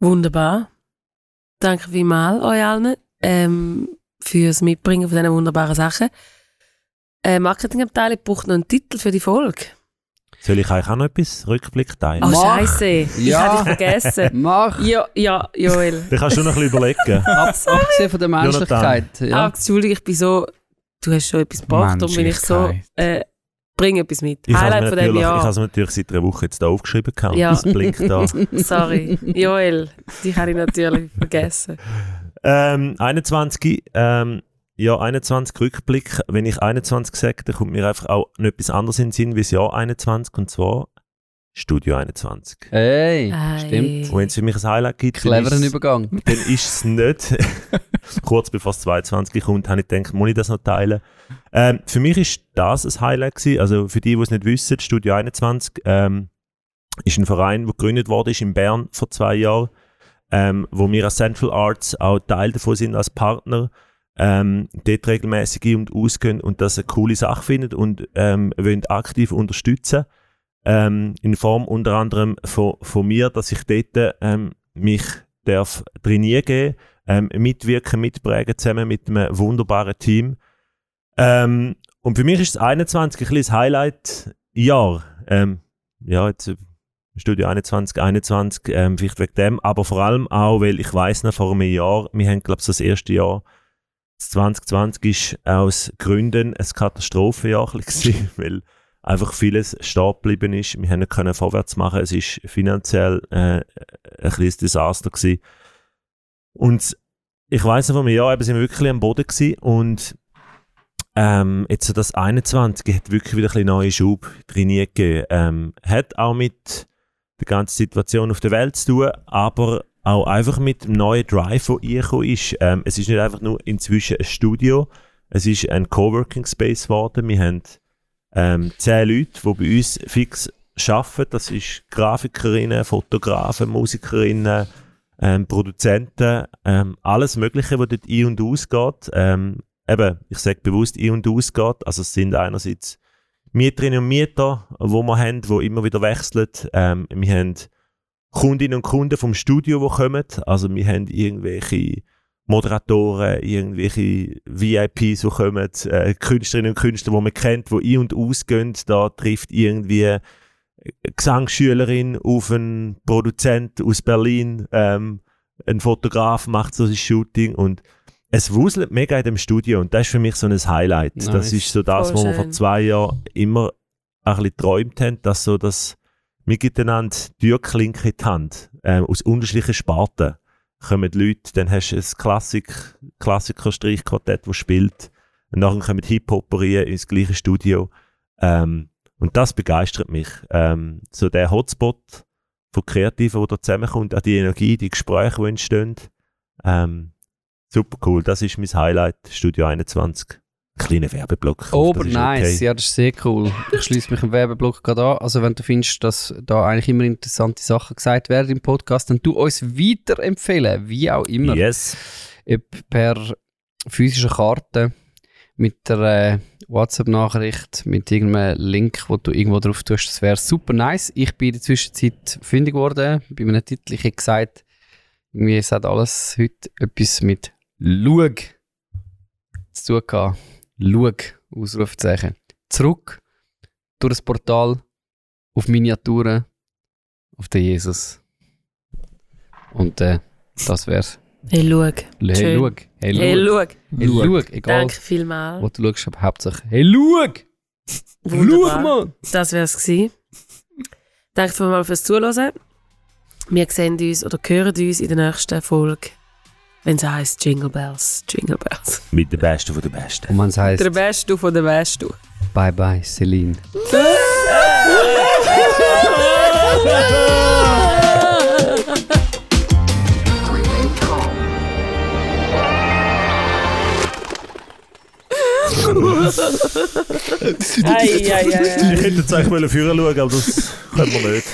S1: Wunderbar. Danke vielmals euch allen ähm, fürs Mitbringen von diesen wunderbaren Sachen. Äh, Marketingabteilung braucht noch einen Titel für die Folge.
S6: Soll ich euch auch noch etwas Rückblick teilen?
S1: Oh. Scheiße. Ich
S3: Ja.
S1: habe dich vergessen.
S3: Mach!
S1: ja, ja, Joel.
S6: Dann kannst du noch ein bisschen überlegen.
S3: Ab, abgesehen von der Menschlichkeit.
S1: Ah,
S3: Ja.
S1: Entschuldigung, ich bin so. Du hast schon etwas gebracht, darum bin ich so. Äh, bring etwas mit.
S6: Ich habe
S1: Highlight
S6: es
S1: von
S6: mir,
S1: dem
S6: natürlich- ich
S1: Jahr.
S6: habe es natürlich seit einer Woche jetzt da aufgeschrieben. gehabt.
S1: Ja.
S6: Das blinkt da.
S1: Sorry. Joel, dich habe ich natürlich vergessen.
S6: Ähm, 21, ähm, ja, 21 Rückblick. Wenn ich 21 sage, dann kommt mir einfach auch noch etwas anderes in den Sinn wie das Jahr 21 und zwar Studio 21.
S3: Hey,
S1: Ei.
S3: stimmt.
S6: Und wenn es für mich ein Highlight gibt, dann
S3: Cleveren
S6: ist,
S3: Übergang.
S6: dann ist es nicht. Kurz bevor es 22 kommt, habe ich gedacht, muss ich das noch teilen? Ähm, für mich ist das ein Highlight gewesen. Also für die, die es nicht wissen, Studio 21 ähm, ist ein Verein, der gegründet wurde ist in Bern vor zwei Jahren, ähm, wo wir als Central Arts auch Teil davon sind als Partner. Ähm, dort regelmäßig ein- und ausgehen und das eine coole Sache finden und ähm, wollen aktiv unterstützen. Ähm, in Form unter anderem von, von mir, dass ich dort ähm, mich darf trainieren gehen, ähm, mitwirken, mitprägen, zusammen mit einem wunderbaren Team. Ähm, und für mich ist das 21 ein das Highlight-Jahr. Ähm, ja, jetzt Studio 21, 21, ähm, vielleicht wegen dem, aber vor allem auch, weil ich weiß noch vor einem Jahr, wir haben, glaube ich, das erste Jahr, das 2020 ist aus Gründen ein Katastrophenjahr gewesen, weil einfach vieles stehen geblieben ist. Wir haben nicht vorwärts machen. Es ist finanziell äh, ein kleines Desaster gewesen. Und ich weiß noch, vor einem Jahr eben sind wir wirklich am Boden gewesen und ähm, jetzt so das 21 hat wirklich wieder ein bisschen neuen Schub drin gegeben. Ähm, hat auch mit der ganzen Situation auf der Welt zu tun, aber auch einfach mit dem neuen Drive, der reingekommen ist. Ähm, es ist nicht einfach nur inzwischen ein Studio, es ist ein Coworking Space geworden. Wir haben ähm, zehn Leute, die bei uns fix arbeiten. Das ist Grafikerinnen, Fotografen, Musikerinnen, ähm, Produzenten, ähm, alles Mögliche, was dort ein- und ausgeht. Ähm, eben, ich sage bewusst ein- und ausgeht. Also es sind einerseits Mieterinnen und Mieter, wo wir haben, die immer wieder wechseln. Ähm, wir haben Kundinnen und Kunden vom Studio, die kommen. Also wir haben irgendwelche Moderatoren, irgendwelche VIPs, die kommen, äh, Künstlerinnen und Künstler, die man kennt, die ein- und ausgehen. Da trifft irgendwie eine Gesangsschülerin auf einen Produzent aus Berlin, ähm, ein Fotograf macht so ein Shooting und es wuselt mega in dem Studio und das ist für mich so ein Highlight. Das
S3: Nice.
S6: ist so das,
S1: Voll
S6: was wir vor zwei Jahren immer ein bisschen geträumt haben, dass so das wir miteinander Türklinke in die Hand, ähm, aus unterschiedlichen Sparten kommen die Leute, dann hast du ein Klassik, Klassiker-Streichquartett, das spielt, und nachher kommen Hip-Hoperieren ins gleiche Studio, ähm, und das begeistert mich. Ähm, so der Hotspot von Kreativen, der da zusammenkommt, auch die Energie, die Gespräche, die entstehen, ähm, super cool, das ist mein Highlight, Studio 21. Kleiner Werbeblock. Das ist
S3: nice,
S6: okay.
S3: ja, das ist sehr cool. Ich schließe mich im Werbeblock gerade an. Also wenn du findest, dass da eigentlich immer interessante Sachen gesagt werden im Podcast, dann du uns weiterempfehlen, wie auch immer.
S6: Yes.
S3: Ob per physischer Karte, mit der äh, WhatsApp-Nachricht, mit irgendeinem Link, wo du irgendwo drauf tust, das wäre super nice. Ich bin in der Zwischenzeit fündig geworden bei einem Titel. Ich habe gesagt, irgendwie es hat alles heute etwas mit Schau zu. Schau, Ausrufezeichen. Zurück durch das Portal auf Miniaturen auf den Jesus. Und äh, das wär's.
S1: Hey, schau.
S3: Hey,
S1: Schön.
S3: schau. Hey,
S1: Hey,
S3: schau.
S1: schau.
S3: Hey, schau. Egal,
S1: Danke vielmals.
S3: wo du schaust, aber hauptsächlich. Hey, schau! Schau,
S1: Wunderbar.
S3: Mann!
S1: Das wär's gewesen. Danke vielmals fürs Zuhören. Wir sehen uns oder hören uns in der nächsten Folge, wenn es heisst Jingle Bells. Jingle Bells.
S6: Mit der Besten von der Besten.
S3: Und man heißt
S1: Der Beste von der Beste.
S3: Bye bye, Celine.
S1: Ei, ei, ei, ei.
S6: Ich hätte jetzt eigentlich führen schauen, aber das können wir nicht.